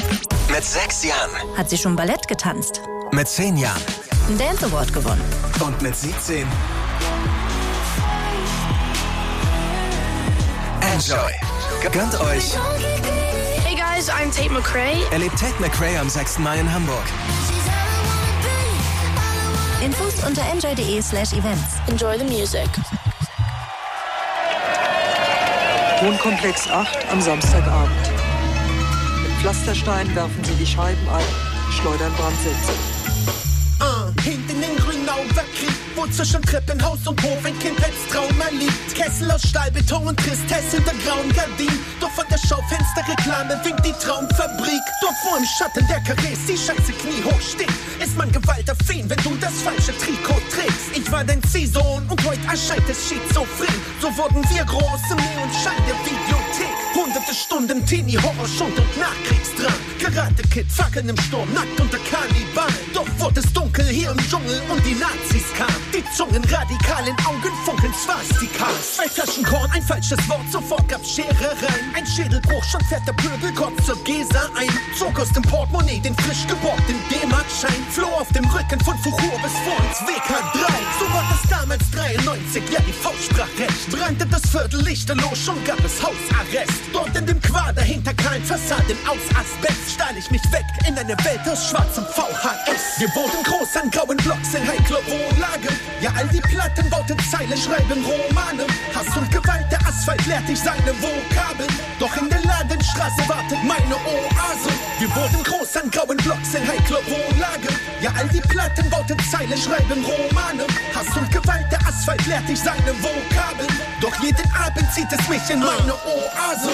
Mit sechs Jahren, Hat sie schon Ballett getanzt? mit zehn Jahren Ein Dance Award gewonnen. und mit 17 Enjoy. Gönnt euch. Hey guys, I'm Tate McRae. Erlebt Tate McRae am 6. Mai in Hamburg. Infos unter enjoy.de slash events. Enjoy the music. Wohnkomplex 8 am Samstagabend. Pflasterstein werfen sie die Scheiben ein, schleudern Brandsätze. Uh, hinten in Grünau wegkrieg Wo zwischen Treppenhaus und Hof ein Kindheitstrauma liegt. Kessel aus Stahlbeton und Tristesse hinter grauen Gardinen. Doch von der Schaufensterreklame winkt die Traumfabrik. Dort wo im Schatten der Karrees die Scheiße kniehoch steht, ist man gewaltaffin, wenn du das falsche Trikot trägst. Ich war dein Ziehsohn und heute erscheint es schizophren. So wurden wir groß im Neonschein der Videothek. Hunderte Stunden Teenie-Horror, Schund und Nachkriegsdrang. Karate-Kid, Fackeln im Sturm, nackt unter Kannibalen. Doch wurde es dunkel hier im Dschungel und die Nazis kamen. Die Zungen radikal in Augen funkeln Swastikas. Zwei Flaschen Korn, ein falsches Wort, sofort gab's Scherereien. Ein Schädelbruch, schon fährt der Pöbelkopf zur Gesa ein. Zog aus dem Portemonnaie den frisch geborgten D-Mark-Schein. Floh auf dem Rücken von Fuchur bis vor ins WK3. So war das damals 93, ja die Faust sprach recht. Brannte das Viertel lichterlos, schon gab es Hausarrest. Dort in dem Quader hinter kahlen Fassaden aus Asbest stahl ich mich weg in eine Welt aus schwarzem VHS. Wir wohnten groß an grauen Blocks in heikler Wohnlage. Ja, all die Platten bauten Zeile, schreiben Romane. Hass und Gewalt, der Asphalt lehrt dich seine Vokabeln. Doch in der Ladenstraße wartet meine Oase. Wir wurden groß an grauen Blocks in heikler Wohnlage. Ja, all die Platten bauten Zeile, schreiben Romane. Hass und Gewalt, der Asphalt lehrt dich seine Vokabeln. Doch jeden Abend zieht es mich in meine Oase.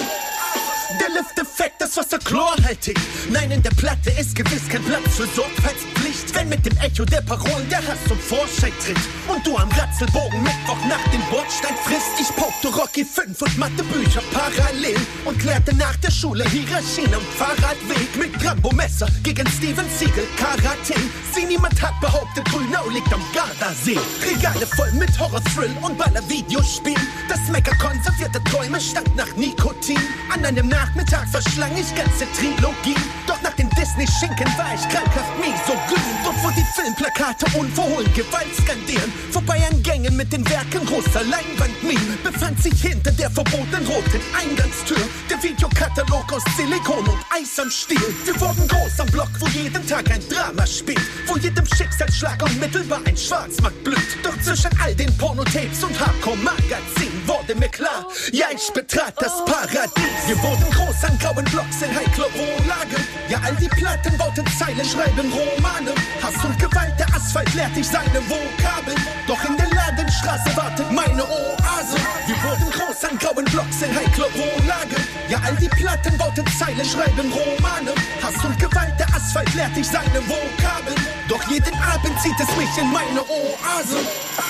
Der Lifteffekt, das Wasser chlorhaltig. Nein, in der Platte ist gewiss kein Platz für Sorgfaltspflicht. Wenn mit dem Echo der Parolen der Hass zum Vorschein tritt und du am Ratzelbogen Mittwoch nach den Bordstein frisst. Ich paukte Rocky 5 und Mathebücher parallel und klärte nach der Schule Hierarchien am Fahrradweg mit Grambo-Messer gegen Steven Siegel Karate. Sie niemand hat behauptet, Grünau liegt am Gardasee. Regale voll mit Horror-Thrill und Baller-Videospielen. Das Mecker konservierte Träume stank nach Nikotin. An einem Nachmittag verschlang ich ganze Trilogien. Doch nach den Disney-Schinken war ich krankhaft misogyn. Dort wo die Filmplakate unverhohlen Gewalt skandieren. Vorbei an Gängen mit den Werken großer Leinwandminen. Befand sich hinter der verbotenen roten Eingangstür. Der Videokatalog aus Silikon und Eis am Stiel. Wir wurden groß am Block, wo jeden Tag ein Drama spielt. Wo jedem Schicksalsschlag unmittelbar ein Schwarzmarkt blüht. Doch zwischen all den Pornotapes und Hardcore-Magazinen wurde mir klar, ja, ich betrat das Paradies. Wir wurden groß an grauen Blocks in heikler Wohnlage. Ja, all die Platten bauten Zeile, schreiben Romane. Hass und Gewalt, der Asphalt lehrt dich seine Vokabeln. Doch in der Ladenstraße wartet meine Oase. Wir wurden groß an grauen Blocks in heikler Wohnlage. Ja, all die Platten bauten Zeile, schreiben Romane. Hass und Gewalt, der Asphalt lehrt dich seine Vokabeln. Doch jeden Abend zieht es mich in meine Oase.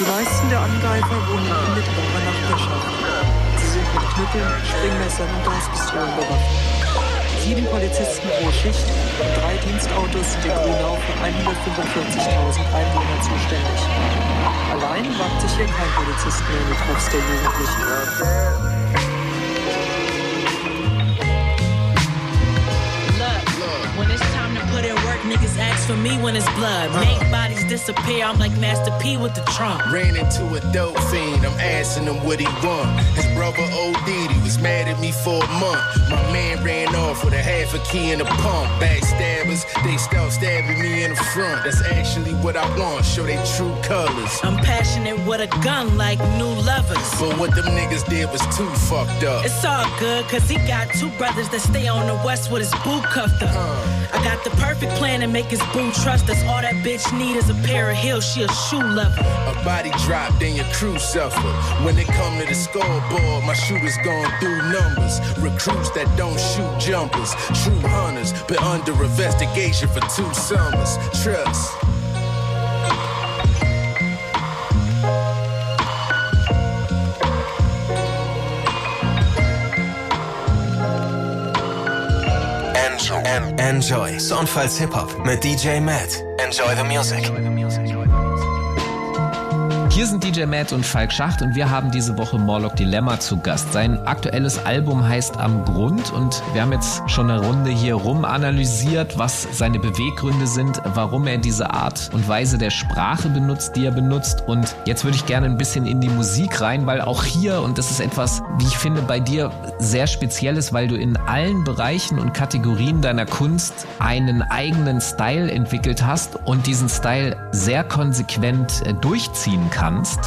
Die meisten der Angreifer wohnen in unmittelbarer Nachbarschaft. Sie sind mit Knüppeln, Springmessern und Gaspistolen bewaffnet. Sieben Polizisten pro Schicht und drei Dienstautos sind in Grünau für 145.000 Einwohner zuständig. Allein wagt sich hier kein Polizist mehr die Treffs der Jugendlichen. Niggas ask for me when it's blood. Uh. Make bodies disappear, I'm like Master P with the trunk. Ran into a dope fiend, I'm asking him what he want. His brother OD'd, he was mad at me for a month. My man ran off with a half a key and a pump. Backstabbers, they start stabbing me in the front. That's actually what I want, show they true colors. I'm passionate with a gun like new lovers. But what them niggas did was too fucked up. It's all good, cause he got two brothers that stay on the west with his boo cuffed up. Uh. I got the perfect plan to make his boo trust us. All that bitch need is a pair of heels, she a shoe lover. A body drop, then your crew suffer. When they come to the scoreboard, my shooters gon' through numbers. Recruits that don't shoot jumpers. True hunters, been under investigation for two summers. Trust. En Enjoy. Soundfiles Hip-Hop mit DJ Matt. Enjoy the music. Hier sind DJ Matt und Falk Schacht und wir haben diese Woche Morlock Dilemma zu Gast. Sein aktuelles Album heißt Am Grund und wir haben jetzt schon eine Runde hier rum analysiert, was seine Beweggründe sind, warum er diese Art und Weise der Sprache benutzt, die er benutzt. Und jetzt würde ich gerne ein bisschen in die Musik rein, weil auch hier, und das ist etwas, wie ich finde, bei dir sehr spezielles, weil du in allen Bereichen und Kategorien deiner Kunst einen eigenen Style entwickelt hast und diesen Style sehr konsequent äh, durchziehen kannst.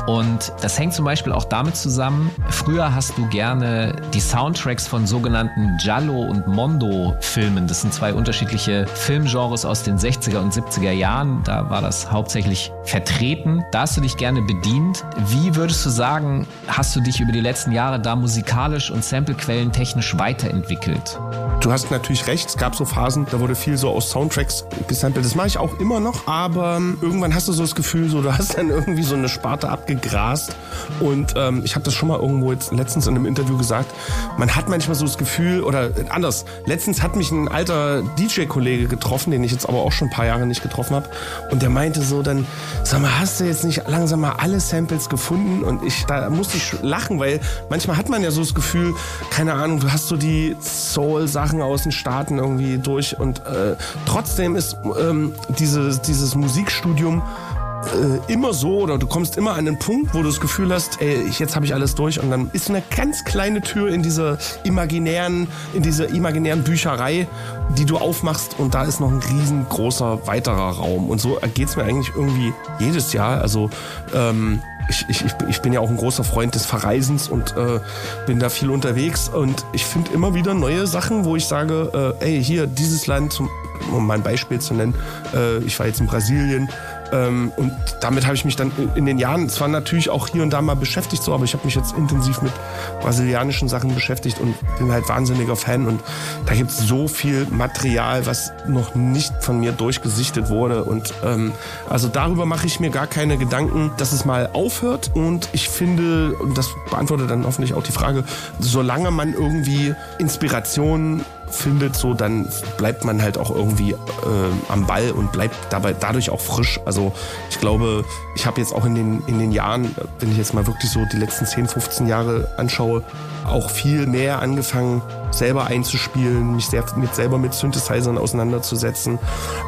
Und das hängt zum Beispiel auch damit zusammen, früher hast du gerne die Soundtracks von sogenannten Giallo und Mondo Filmen. Das sind zwei unterschiedliche Filmgenres aus den 60er und 70er Jahren. Da war das hauptsächlich vertreten. Da hast du dich gerne bedient. Wie würdest du sagen, hast du dich über die letzten Jahre da musikalisch und Samplequellen technisch weiterentwickelt? Du hast natürlich recht, es gab so Phasen, da wurde viel so aus Soundtracks gesampelt. Das mache ich auch immer noch, aber ähm, irgendwann hast du so das Gefühl, so, du hast dann irgendwie so eine Sparte abgegrast. Und ähm, ich habe das schon mal irgendwo jetzt letztens in einem Interview gesagt, man hat manchmal so das Gefühl, oder äh, anders, letztens hat mich ein alter DJ-Kollege getroffen, den ich jetzt aber auch schon ein paar Jahre nicht getroffen habe. Und der meinte so dann, sag mal, hast du jetzt nicht langsam mal alle Samples gefunden? Und ich, da musste ich lachen, weil manchmal hat man ja so das Gefühl, keine Ahnung, du hast so die Soul-Sachen aus den Staaten irgendwie durch und äh, trotzdem ist ähm, dieses, dieses Musikstudium äh, immer so oder du kommst immer an den Punkt, wo du das Gefühl hast, ey, jetzt habe ich alles durch und dann ist eine ganz kleine Tür in dieser imaginären, in dieser imaginären Bücherei, die du aufmachst und da ist noch ein riesengroßer weiterer Raum und so geht's mir eigentlich irgendwie jedes Jahr. Also ähm, ich, ich, ich bin ja auch ein großer Freund des Verreisens und äh, bin da viel unterwegs und ich finde immer wieder neue Sachen, wo ich sage, äh, ey, hier, dieses Land, zum, um mal ein Beispiel zu nennen, äh, ich war jetzt in Brasilien, und damit habe ich mich dann in den Jahren zwar natürlich auch hier und da mal beschäftigt, so, aber ich habe mich jetzt intensiv mit brasilianischen Sachen beschäftigt und bin halt wahnsinniger Fan. Und da gibt es so viel Material, was noch nicht von mir durchgesichtet wurde. Und ähm, also darüber mache ich mir gar keine Gedanken, dass es mal aufhört. Und ich finde, und das beantwortet dann hoffentlich auch die Frage, solange man irgendwie Inspiration findet, so dann bleibt man halt auch irgendwie äh, am Ball und bleibt dabei dadurch auch frisch. Also ich glaube, ich habe jetzt auch in den, in den Jahren, wenn ich jetzt mal wirklich so die letzten 10, 15 Jahre anschaue, auch viel mehr angefangen, selber einzuspielen, mich sehr, mit, selber mit Synthesizern auseinanderzusetzen.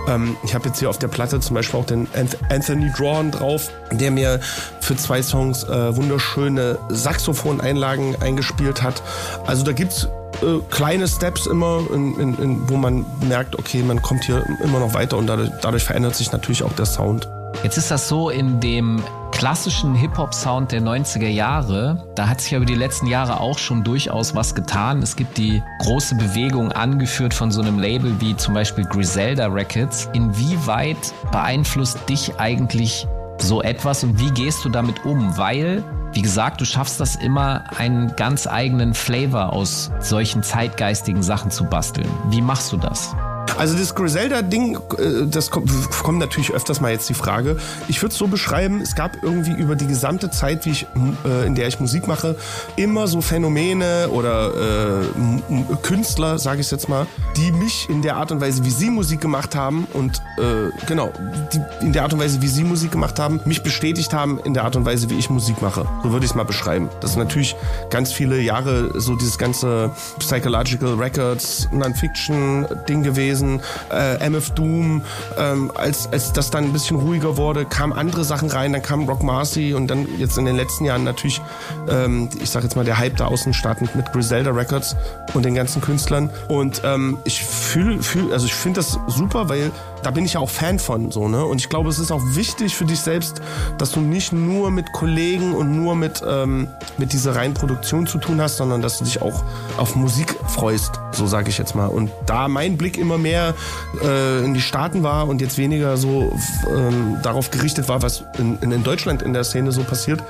Ähm, ich habe jetzt hier auf der Platte zum Beispiel auch den Anthony Drawn drauf, der mir für zwei Songs äh, wunderschöne Saxophoneinlagen eingespielt hat. Also da gibt's äh, kleine Steps immer, in, in, in, wo man merkt, okay, man kommt hier immer noch weiter und dadurch, dadurch verändert sich natürlich auch der Sound. Jetzt ist das so in dem klassischen Hip-Hop-Sound der 90er Jahre, da hat sich ja über die letzten Jahre auch schon durchaus was getan. Es gibt die große Bewegung angeführt von so einem Label wie zum Beispiel Griselda Records. Inwieweit beeinflusst dich eigentlich so etwas und wie gehst du damit um? Weil wie gesagt, du schaffst das immer, einen ganz eigenen Flavor aus solchen zeitgeistigen Sachen zu basteln. Wie machst du das? Also das Griselda-Ding, äh, das kommt, natürlich öfters mal jetzt die Frage. Ich würde es so beschreiben, es gab irgendwie über die gesamte Zeit, wie ich, äh, in der ich Musik mache, immer so Phänomene oder äh, Künstler, sage ich jetzt mal, die mich in der Art und Weise, wie sie Musik gemacht haben und äh, genau, die, in der Art und Weise, wie sie Musik gemacht haben, mich bestätigt haben in der Art und Weise, wie ich Musik mache. So würde ich es mal beschreiben. Das ist natürlich ganz viele Jahre so dieses ganze Psychological Records, Non-Fiction-Ding gewesen gewesen, äh, MF Doom, ähm, als, als das dann ein bisschen ruhiger wurde, kamen andere Sachen rein, dann kam Rock Marcy und dann jetzt in den letzten Jahren natürlich, ähm, ich sag jetzt mal, der Hype da außen startend mit Griselda Records und den ganzen Künstlern. Und ähm, ich fühle, fühl, also ich finde das super, weil da bin ich ja auch Fan von so, ne? Und ich glaube, es ist auch wichtig für dich selbst, dass du nicht nur mit Kollegen und nur mit, ähm, mit dieser reinen Produktion zu tun hast, sondern dass du dich auch auf Musik freust, so sage ich jetzt mal. Und da mein Blick immer mehr äh, in die Staaten war und jetzt weniger so ähm, darauf gerichtet war, was in, in Deutschland in der Szene so passiert,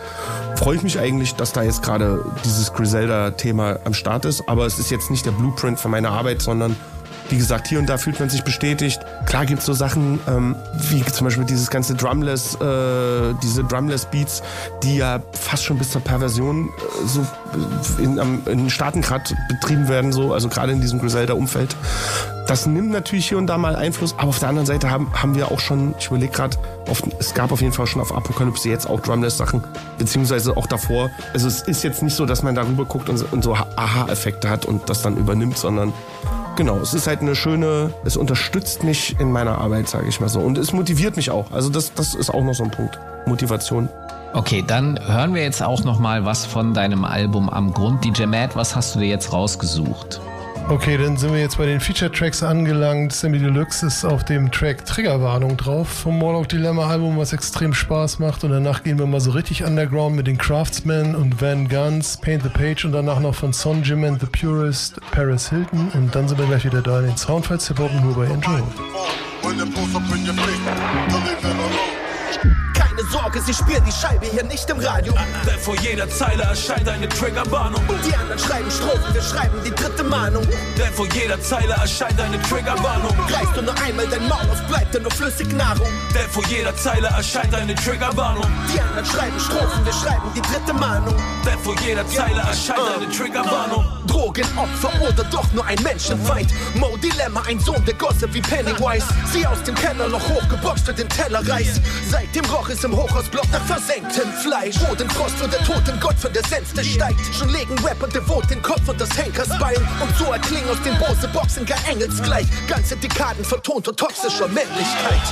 freue ich mich eigentlich, dass da jetzt gerade dieses Griselda-Thema am Start ist. Aber es ist jetzt nicht der Blueprint für meine Arbeit, sondern wie gesagt, hier und da fühlt man sich bestätigt. Klar gibt es so Sachen ähm, wie zum Beispiel dieses ganze Drumless, äh, diese Drumless-Beats, die ja fast schon bis zur Perversion äh, so in, am, in Staaten gerade betrieben werden, so, also gerade in diesem Griselda-Umfeld. Das nimmt natürlich hier und da mal Einfluss, aber auf der anderen Seite haben, haben wir auch schon, ich überlege gerade, es gab auf jeden Fall schon auf Apokalypse jetzt auch Drumless-Sachen, beziehungsweise auch davor. Also es ist jetzt nicht so, dass man darüber guckt und, und so Aha-Effekte hat und das dann übernimmt, sondern genau, es ist halt eine schöne, es unterstützt mich in meiner Arbeit, sage ich mal so. Und es motiviert mich auch. Also das, das ist auch noch so ein Punkt. Motivation. Okay, dann hören wir jetzt auch noch mal was von deinem Album Am Grund. DJ Matt, was hast du dir jetzt rausgesucht? Okay, dann sind wir jetzt bei den Feature-Tracks angelangt. Sammy Deluxe ist auf dem Track Triggerwarnung drauf vom Morlock Dilemma Album, was extrem Spaß macht. Und danach gehen wir mal so richtig underground mit den Craftsmen und Van Guns, Paint the Page und danach noch von Son Jim and the Purist, Paris Hilton. Und dann sind wir gleich wieder da in den Soundfiles Hip nur bei Enjoy. Keine Sorge, sie spielen die Scheibe hier nicht im Radio. Denn vor jeder Zeile erscheint eine Triggerwarnung. Die anderen schreiben Strophen, wir schreiben die dritte Mahnung. Denn vor jeder Zeile erscheint eine Triggerwarnung. Reißt du nur einmal dein Maul auf, bleibt dir nur flüssig Nahrung. Denn vor jeder Zeile erscheint eine Triggerwarnung. Die anderen schreiben Strophen, wir schreiben die dritte Mahnung. Denn vor jeder Zeile erscheint eine Triggerwarnung. Drogenopfer oder doch nur ein Menschenfeind. Mo Dilemma, ein Sohn der Gosse wie Pennywise. Sie aus dem Kellerloch hochgeboxt und den Teller reißt. Seitdem roch es im Hochhausblock nach versenktem Fleisch. Bodenfrost und der toten Gott von der Senfte steigt. Schon legen Rapper devot den Kopf und das Henkersbein. Und so erklingen aus den Bose-Boxen gar engelsgleich. Ganze Dekaden vertonter toxischer Männlichkeit.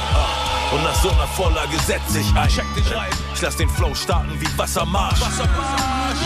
Und nach so einer Vorlage setz ich ein. Check den Reim. Ich lass den Flow starten wie Wassermarsch.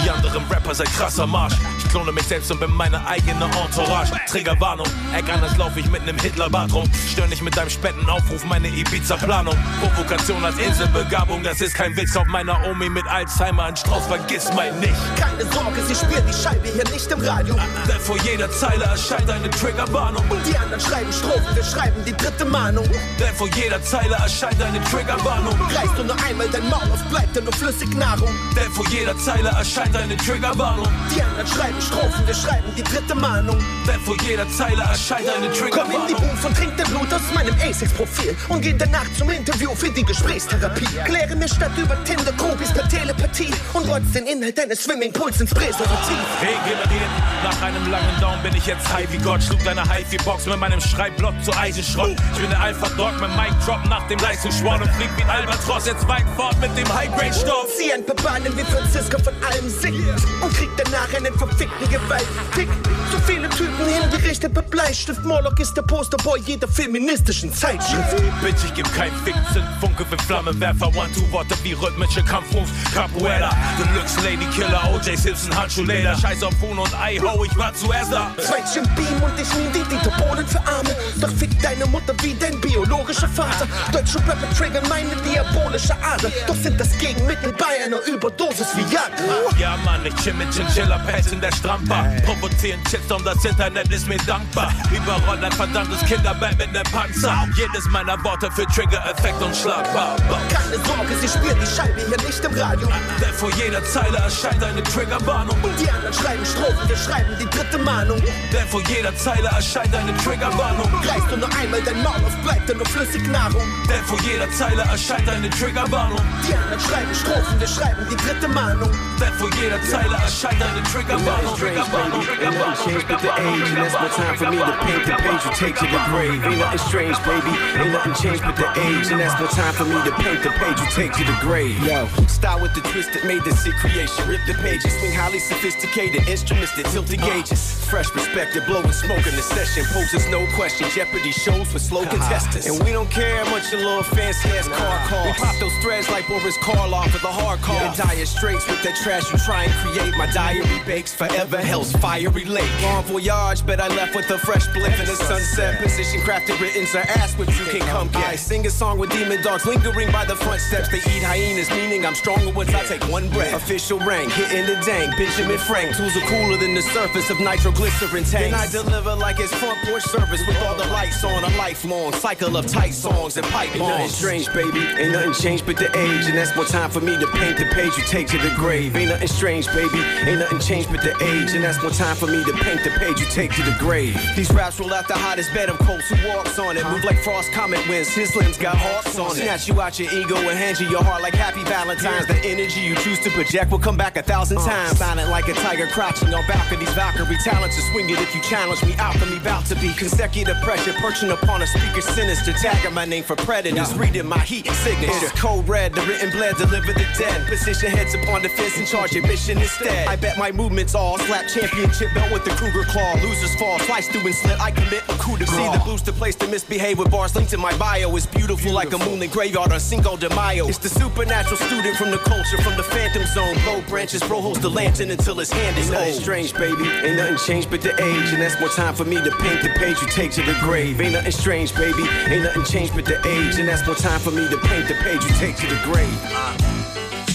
Die anderen Rapper sei krasser Marsch. Ich klone mich selbst und bin meine eigene Entourage. Triggerwarnung, Eck anders lauf ich mit nem Hitlerbart rum. Stör nicht mit deinem Spendenaufruf meine Ibiza-Planung. Provokation als Inselbegabung, das ist kein Witz auf meiner Omi mit Alzheimer. Ein Strauß, vergiss mein nicht. Keine Sorge, sie spielen die Scheibe hier nicht im Radio. Denn vor jeder Zeile erscheint eine Triggerwarnung. Die anderen schreiben Strophen, wir schreiben die dritte Mahnung. Denn vor jeder Zeile erscheint eine Triggerwarnung. Reißt du nur einmal dein Maul auf, bleibt dir nur flüssig Nahrung. Denn vor jeder Zeile erscheint eine Triggerwarnung. Die anderen schreiben Strophen, wir schreiben die dritte Mahnung. Denn vor jeder Zeile erscheint eine Komm in die Triggerwarnung. Booth und trink den Blut aus meinem ASICS-Profil und geh danach zum Interview für die Gesprächstherapie. Kläre mir statt über Tinder Groupies per Telepathie und rotz den Inhalt deines Swimmingpools ins Präservativ. Regeneriert, nach einem langen Down bin ich jetzt high wie Gott. Schlug deine HiFi-Box mit meinem Schreibblock zu Eisenschrott. Ich bin der Alpha-Dog mit Mic Drop nach dem Leistungsschwall und flieg wie ein Albatros jetzt weit fort mit dem High-Grade-Stoff. Paar Bahnen wie Francisco von allem singt und krieg danach einen verfickten Gewaltkick. So viele Typen hingerichtet per Bleistift. Morlock ist der Posterboy jeder feministischen Zeitschrift. Bitch, ich geb kein Fick, Funke für Flammenwerfer. One-Two-Worte wie rhythmische Kampfmoves. Capoeira, Deluxe Lady Killer, O.J. Simpson, Handschuhleder. Scheiß auf Huhn und Ei, ho, ich war zuerst da. Zweitchen Beam und ich nie die Bohlen für Arme. Doch fick deine Mutter wie dein biologischer Vater. Deutsche Rapper triggern meine diabolische Ader. Doch sind das Gegenmittel bei einer Überdosis wie Viagra. Ja, Mann, ich chill mit Chinchilla-Pads in der Stramper. Provozieren Shitstorm, das Internet ist mir dankbar. Überrollt ein verdammtes Kinderband mit nem Panzer. Jedes meiner Worte für Trigger-Effekt und schlagbar. Keine Sorge, sie spielen die Scheibe hier nicht im Radio. Denn vor jeder Zeile erscheint eine Triggerwarnung. Die anderen schreiben Strophen, wir schreiben die dritte Mahnung. Denn vor jeder Zeile erscheint eine Triggerwarnung. Reißt du nur einmal dein Maul auf, bleibt dir nur flüssig Nahrung. Denn vor jeder Zeile erscheint eine Triggerwarnung. Die anderen schreiben Strophen, wir schreiben die dritte Mahnung. Denn vor jeder Zeile erscheint eine Triggerwarnung. Triggerwarnung, Ain't nothing strange, baby. Ain't nothing changed but the age, and that's no time for me to paint the page you take to the grave. Ain't nothing strange, baby. Ain't nothing changed but the age, and that's no time for me to paint the page you take to the grave. Yo, start with the twist that made this sick creation. Rip the pages, swing highly sophisticated instruments that tilt the uh. gauges. Fresh perspective, blowing smoke in the session poses no question. Jeopardy shows with slow contestants, and we don't care how much your little fancy ass car costs. We pop those threads like Boris Karloff for the hard car. And dire straits with that trash you try and create. My diary bakes forever hell's fiery lake. Bon voyage, but I left with a fresh bliff in the sunset. Position crafted, written to ask what you can come get. I sing a song with demon dogs lingering by the front steps. They eat hyenas, meaning I'm stronger once I take one breath. Official rank, hitting the dank. Benjamin Frank, tools are cooler than the surface of nitroglycerin tanks. Then I deliver like it's front porch service with all the lights on. A lifelong cycle of tight songs and pipe bombs. Ain't nothing strange, baby. Ain't nothing changed but the age, and that's more time for me to paint the page you take to the grave. Ain't nothing strange, baby. Ain't nothing changed but the age, and that's more time for me to paint the page you take to the grave. These raps roll out the hottest bed of coals. Who walks on it? Move like Frost Comet winds. His limbs got hawks on it. Snatch you out your ego and hand you your heart like Happy Valentine's. The energy you choose to project will come back a thousand uh. times. Silent like a tiger crouching on balconies. Valkyrie talent to swing it if you challenge me. Alchemy bout to be consecutive pressure. Perching upon a speaker sinister. Tagging my name for predators. Reading my heat signature. Uh. Code red, the written bled, deliver the dead. Position heads upon the fence and charge your mission instead. I bet my movements all slap championship belt with the Kruger claw. Losers fall, slice through and slit. I commit a coup de grace. See the booster place to misbehave with bars linked in my bio. It's beautiful, like a moonlit graveyard on Cinco de Mayo. It's the supernatural student from the culture, from the phantom zone. Low branches, bro holds the lantern until his hand is old. strange, baby. Ain't nothing changed but the age, and that's more time for me to paint the page you take to the grave. Ain't nothing strange, baby. Ain't nothing changed but the age, and that's more time for me to paint the page you take to the grave.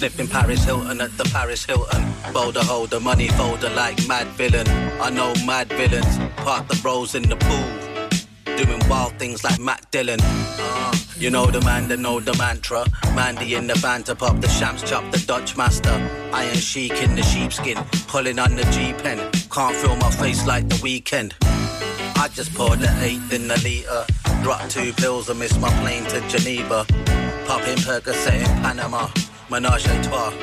Sniffing Paris Hilton at the Paris Hilton. Boulder holder, money folder like mad villain. I know mad villains. Park the bros in the pool. Doing wild things like Matt Dillon. Uh, You know the man that know the mantra. Mandy in the van to pop the shams, chop the Dutch master. Iron chic in the sheepskin, pulling on the G pen. Can't feel my face like the weekend. I just poured the eighth in the liter. Dropped two pills and missed my plane to Geneva. Popping Percocet in Panama. Menage a trois.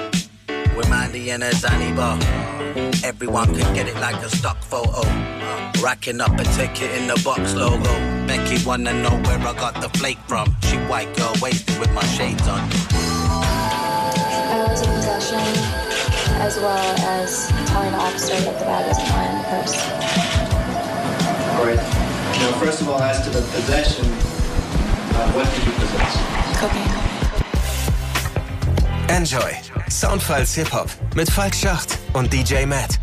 With Mandy and a Zanibar. Everyone can get it like a stock photo. Racking up a ticket in the box logo. Becky wanna know where I got the flake from. She white girl wasted with my shades on. I was in possession, as well as telling the officer that the bag wasn't mine the purse. All right. Now, first of all, as to the possession, uh, what did you possess? Cocaine. Enjoy. Soundfiles Hip-Hop mit Falk Schacht und DJ Matt.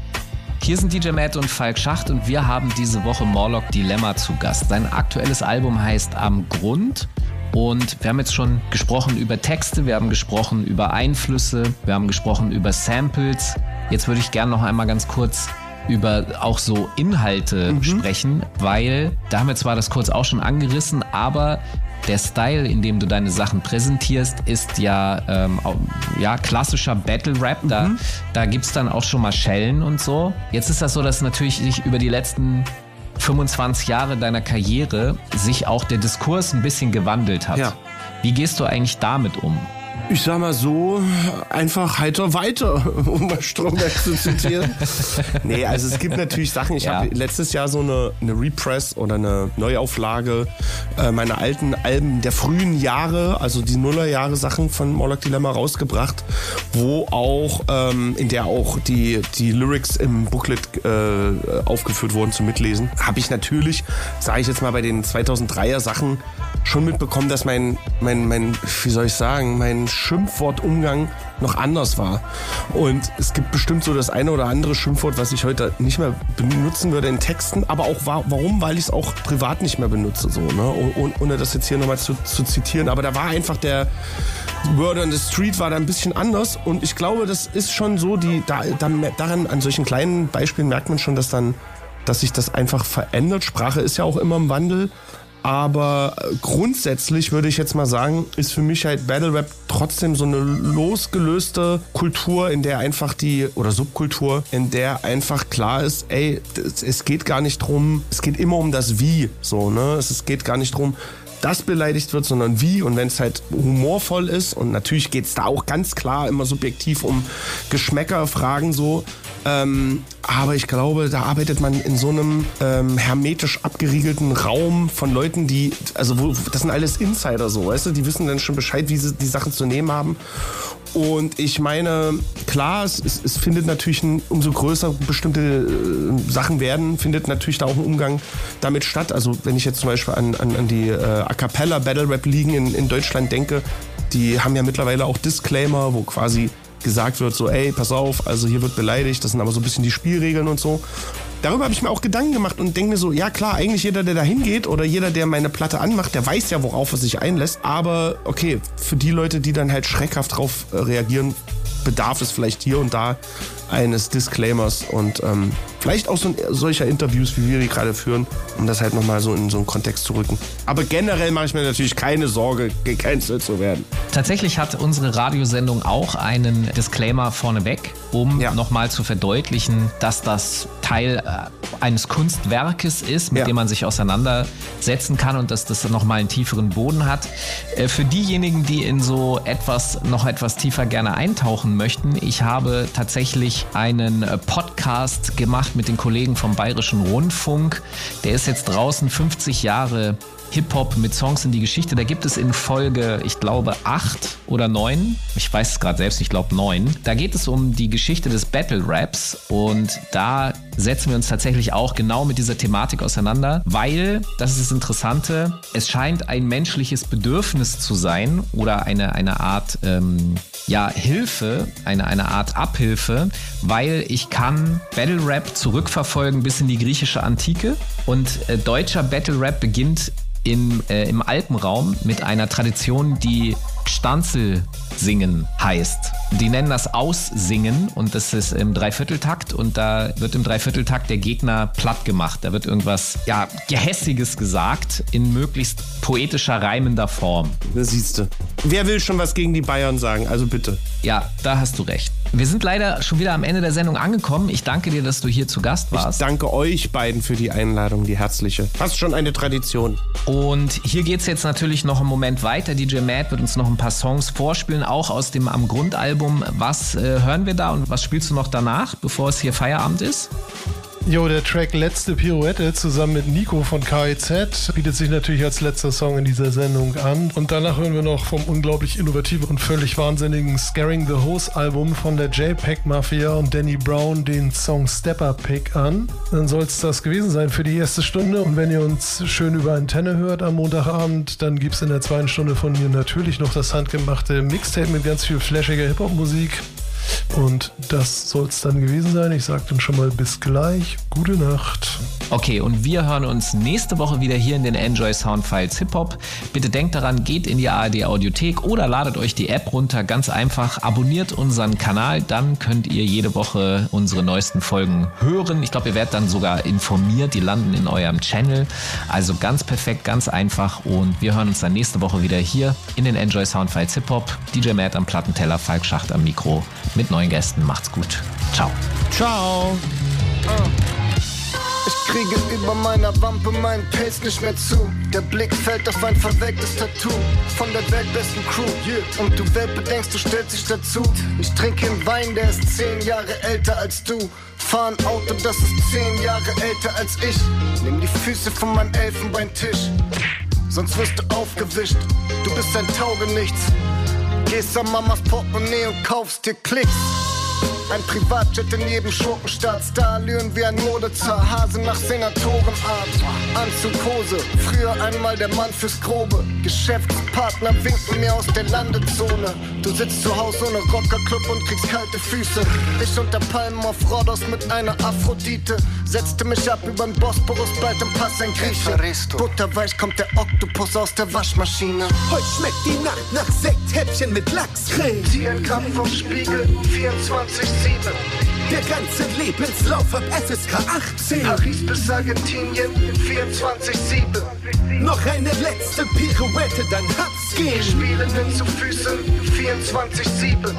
Hier sind DJ Matt und Falk Schacht und wir haben diese Woche Morlock Dilemma zu Gast. Sein aktuelles Album heißt Am Grund. Und wir haben jetzt schon gesprochen über Texte, wir haben gesprochen über Einflüsse, wir haben gesprochen über Samples. Jetzt würde ich gerne noch einmal ganz kurz über auch so Inhalte Mhm. sprechen, weil da haben wir zwar das kurz auch schon angerissen, aber der Style, in dem du deine Sachen präsentierst, ist ja, ähm, ja klassischer Battle Rap. Da, Mhm. da gibt es dann auch schon mal Schellen und so. Jetzt ist das so, dass natürlich sich über die letzten 25 Jahre deiner Karriere sich auch der Diskurs ein bisschen gewandelt hat. Ja. Wie gehst du eigentlich damit um? Ich sag mal so, einfach heiter weiter, um mal Stromberg zu zitieren. nee, also es gibt natürlich Sachen. Ich Ja. habe letztes Jahr so eine, eine Repress oder eine Neuauflage äh, meiner alten Alben der frühen Jahre, also die Nullerjahre Sachen von Morlock Dilemma rausgebracht, wo auch, ähm, in der auch die, die Lyrics im Booklet äh, aufgeführt wurden zum Mitlesen. Habe ich natürlich, sage ich jetzt mal bei den 2003er Sachen, schon mitbekommen, dass mein, mein, mein, wie soll ich sagen, mein Schimpfwortumgang noch anders war. Und es gibt bestimmt so das eine oder andere Schimpfwort, was ich heute nicht mehr benutzen würde in Texten, aber auch wa warum? Weil ich es auch privat nicht mehr benutze, so, ne? Oh- Ohne das jetzt hier nochmal zu, zu zitieren. Aber da war einfach der Word on the Street war da ein bisschen anders und ich glaube, das ist schon so, die, da, da, daran, an solchen kleinen Beispielen merkt man schon, dass dann, dass sich das einfach verändert. Sprache ist ja auch immer im Wandel. Aber grundsätzlich würde ich jetzt mal sagen, ist für mich halt Battle Rap trotzdem so eine losgelöste Kultur, in der einfach die, oder Subkultur, in der einfach klar ist, ey, das, es geht gar nicht drum, es geht immer um das Wie, so, ne? Es, geht gar nicht drum, dass beleidigt wird, sondern wie. Und wenn es halt humorvoll ist, und natürlich geht es da auch ganz klar immer subjektiv um Geschmäckerfragen so, ähm, aber ich glaube, da arbeitet man in so einem ähm, hermetisch abgeriegelten Raum von Leuten, die, also wo, das sind alles Insider so, weißt du, die wissen dann schon Bescheid, wie sie die Sachen zu nehmen haben. Und ich meine, klar, es, es, es findet natürlich, ein, umso größer bestimmte äh, Sachen werden, findet natürlich da auch ein Umgang damit statt. Also wenn ich jetzt zum Beispiel an, an, an die äh, A Cappella Battle Rap Ligen in, in Deutschland denke, die haben ja mittlerweile auch Disclaimer, wo quasi gesagt wird, so, ey, pass auf, also hier wird beleidigt, das sind aber so ein bisschen die Spielregeln und so. Darüber habe ich mir auch Gedanken gemacht und denke mir so, ja klar, eigentlich jeder, der da hingeht oder jeder, der meine Platte anmacht, der weiß ja, worauf er sich einlässt. Aber okay, für die Leute, die dann halt schreckhaft drauf äh, reagieren, bedarf es vielleicht hier und da eines Disclaimers und ähm, vielleicht auch so, solcher Interviews, wie wir die gerade führen, um das halt nochmal so in so einen Kontext zu rücken. Aber generell mache ich mir natürlich keine Sorge, gecancelt zu werden. Tatsächlich hat unsere Radiosendung auch einen Disclaimer vorneweg, um nochmal zu verdeutlichen, dass das Teil äh, eines Kunstwerkes ist, mit dem man sich auseinandersetzen kann und dass das nochmal einen tieferen Boden hat. Äh, für diejenigen, die in so etwas noch etwas tiefer gerne eintauchen möchten, ich habe tatsächlich einen äh, Podcast gemacht mit den Kollegen vom Bayerischen Rundfunk. Der ist jetzt draußen 50 Jahre Hip-Hop mit Songs in die Geschichte. Da gibt es in Folge, ich glaube, 8 oder 9, ich weiß es gerade selbst, ich glaube 9. Da geht es um die Geschichte des Battle Raps und da setzen wir uns tatsächlich auch genau mit dieser Thematik auseinander, weil, das ist das Interessante, es scheint ein menschliches Bedürfnis zu sein oder eine, eine Art ähm, ja, Hilfe, eine, eine Art Abhilfe, weil ich kann Battle Rap zurückverfolgen bis in die griechische Antike und äh, deutscher Battle Rap beginnt im, äh, im Alpenraum mit einer Tradition, die Stanzel singen heißt. Die nennen das Aussingen und das ist im Dreivierteltakt und da wird im Dreivierteltakt der Gegner platt gemacht. Da wird irgendwas, ja, Gehässiges gesagt in möglichst poetischer, reimender Form. Da siehst du. Wer will schon was gegen die Bayern sagen? Also bitte. Ja, da hast du recht. Wir sind leider schon wieder am Ende der Sendung angekommen. Ich danke dir, dass du hier zu Gast warst. Ich danke euch beiden für die Einladung, die herzliche. Fast schon eine Tradition. Und hier geht es jetzt natürlich noch einen Moment weiter. DJ Matt wird uns noch ein paar Songs vorspielen, auch aus dem Am Grundalbum. Was äh, hören wir da und was spielst du noch danach, bevor es hier Feierabend ist? Jo, der Track Letzte Pirouette zusammen mit Nico von KIZ bietet sich natürlich als letzter Song in dieser Sendung an. Und danach hören wir noch vom unglaublich innovativen und völlig wahnsinnigen Scaring the Hose Album von der JPEG Mafia und Danny Brown den Song Stepper Pick an. Dann soll es das gewesen sein für die erste Stunde. Und wenn ihr uns schön über Antenne hört am Montagabend, dann gibt es in der zweiten Stunde von mir natürlich noch das handgemachte Mixtape mit ganz viel flashiger Hip-Hop-Musik. Und das soll es dann gewesen sein. Ich sage dann schon mal bis gleich. Gute Nacht. Okay, und wir hören uns nächste Woche wieder hier in den Enjoy Soundfiles Hip Hop. Bitte denkt daran, geht in die ARD Audiothek oder ladet euch die App runter. Ganz einfach, abonniert unseren Kanal, dann könnt ihr jede Woche unsere neuesten Folgen hören. Ich glaube, ihr werdet dann sogar informiert, die landen in eurem Channel. Also ganz perfekt, ganz einfach. Und wir hören uns dann nächste Woche wieder hier in den Enjoy Soundfiles Hip Hop. DJ Matt am Plattenteller, Falk Schacht am Mikro mit neuen Gästen. Macht's gut. Ciao. Ciao. Ich kriege über meiner Wampe meinen Pace nicht mehr zu. Der Blick fällt auf ein verwelktes Tattoo von der weltbesten Crew. Yeah. Und du Weltbedenkst, du stellst dich dazu. Ich trinke einen Wein, der ist zehn Jahre älter als du. Fahr ein Auto, das ist zehn Jahre älter als ich. Nimm die Füße von meinem Elfenbeintisch. Sonst wirst du aufgewischt. Du bist ein Taugenichts. Gehst an Mamas Portemonnaie und kaufst dir Klicks. Ein Privatjet in jedem Schurkenstaat, Starlüren wie ein Modezar, Hase nach Senatorenart. Anzughose, früher einmal der Mann fürs Grobe. Geschäftspartner winken mir aus der Landezone. Du sitzt zu Hause ohne Rockerclub und kriegst kalte Füße. Ich unter Palmen auf Rhodos mit einer Aphrodite. Setzte mich ab übern Bosporus, bald im Pass ein Grieche. Butterweich kommt der Oktopus aus der Waschmaschine. Heute schmeckt die Nacht nach Sekthäppchen mit Lachscreme. Zieh ein Gramm vom Spiegel, 24 der ganze Lebenslauf ab FSK 18. Paris bis Argentinien, 24-7. Noch eine letzte Pirouette, dann hab's gehen. Spielenden zu Füßen, 24-7.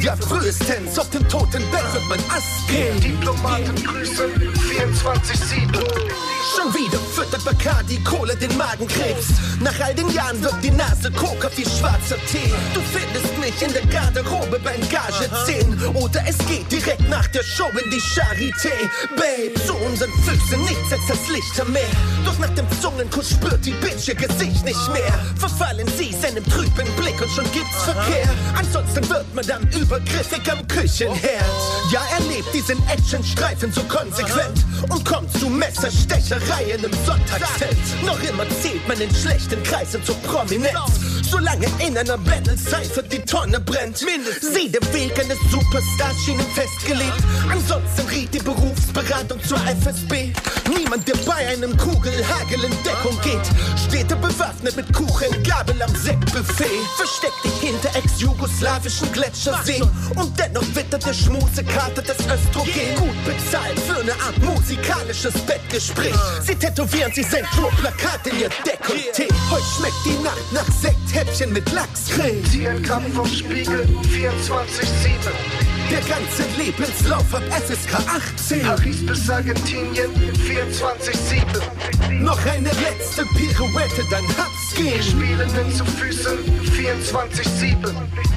Ja, frühestens auf dem toten Bett wird man Ast gehen. Diplomaten grüßen, 24-7. Schon wieder füttert Bacardi Kohle den Magenkrebs. Nach all den Jahren wird die Nase koker wie schwarzer Tee. Du findest mich in der Garderobe beim Gage 10. Oder es geht direkt nach der Show in die Charité. Babe, zu unseren Füßen nichts als das Licht am Meer. Doch nach dem Zungenkuss spürt die Bitch ihr Gesicht nicht mehr. Verfallen sie seinem trüben Blick und schon gibt's Verkehr. Ansonsten wird man dann übergriffig am Küchenherd. Ja, er lebt diesen Actionstreifen so konsequent und kommt zu Messerstechereien im Sonntagszelt. Noch immer zählt man in schlechten Kreisen zur Prominenz. Solange in einer Battle-Cypher die Tonne brennt. Sieh, der Weg eines Superstars schien ihm festgelegt. Ansonsten riet die Berufsberatung zur FSB. Niemand, der bei einem Kugelhagel in Deckung geht. Steht er bewaffnet mit Kuchen, Gabel am Sektbuffet. Versteck dich hinter ex-jugoslawischen Gletscherseen. Und dennoch wittert der Schmusekarte des Östrogen. Gut bezahlt für eine Art musikalisches Bettgespräch. Sie tätowieren sich Centro-Plakat in ihr Dekolleté. Heute schmeckt die Nacht nach Sekthäppchen mit Lachscreme. Ein Gramm vom Spiegel, 24-7. Der ganze Lebenslauf ab FSK 18. Paris bis Argentinien, 24-7. Noch eine letzte Pirouette, dann hab's gehen. Spielenden zu Füßen, 24-7.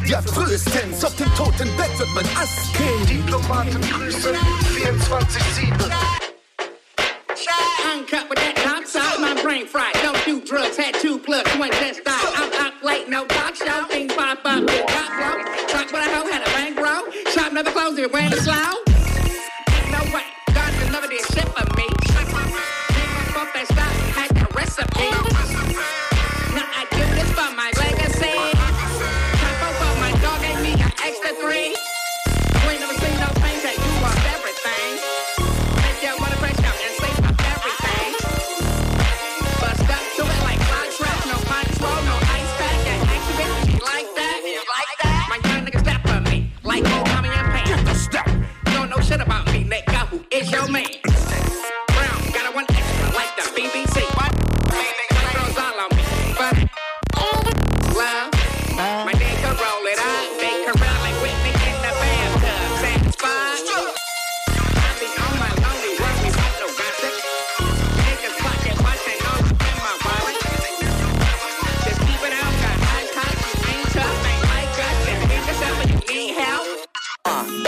Ja, frühestens auf dem toten Bett wird man Ast gehen. Diplomaten grüßen, 24-7. Uncut with that top side, my brain fried. Don't do drugs, had two plugs, one just died. I'm up late, no talk show, things pop up, the clothes if it rains slow? Ain't no way. God delivered this shit for me. Shit for me. Give up that stop, hack the recipe. Your man?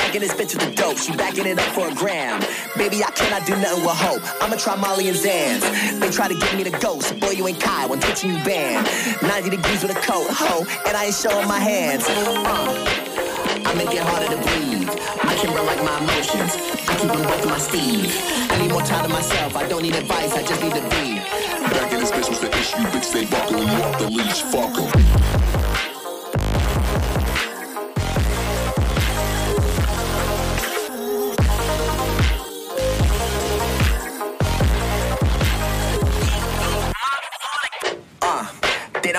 Back in this bitch with the dope, she backing it up for a gram. Baby, I cannot do nothing with hope. I'ma try Molly and Zans. They try to get me the ghost. Boy, you ain't Kai when pitching you banned. 90 degrees with a coat, ho, and I ain't showing my hands. Uh, I make it harder to breathe. I can run like my emotions. I keep them both in my sleeve. I need more time to myself. I don't need advice. I just need to breathe. Back in this bitch was the issue. Bitch they buckle, you off the leash, fuck 'em.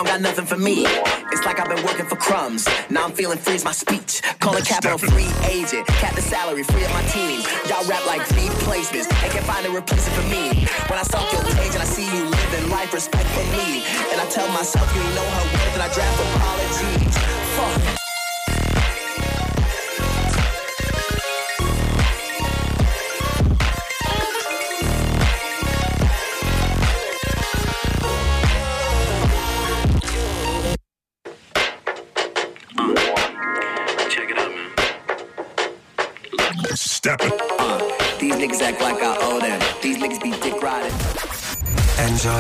Don't got nothing for me. It's like I've been working for crumbs. Now I'm feeling free's my speech. Calling capital free agent. Cap the salary, free up my team. Y'all rap like three places. They can't find a replacement for me. When I stalk your page and I see you living life, respect for me. And I tell myself you know her worth and I draft apologies. Fuck.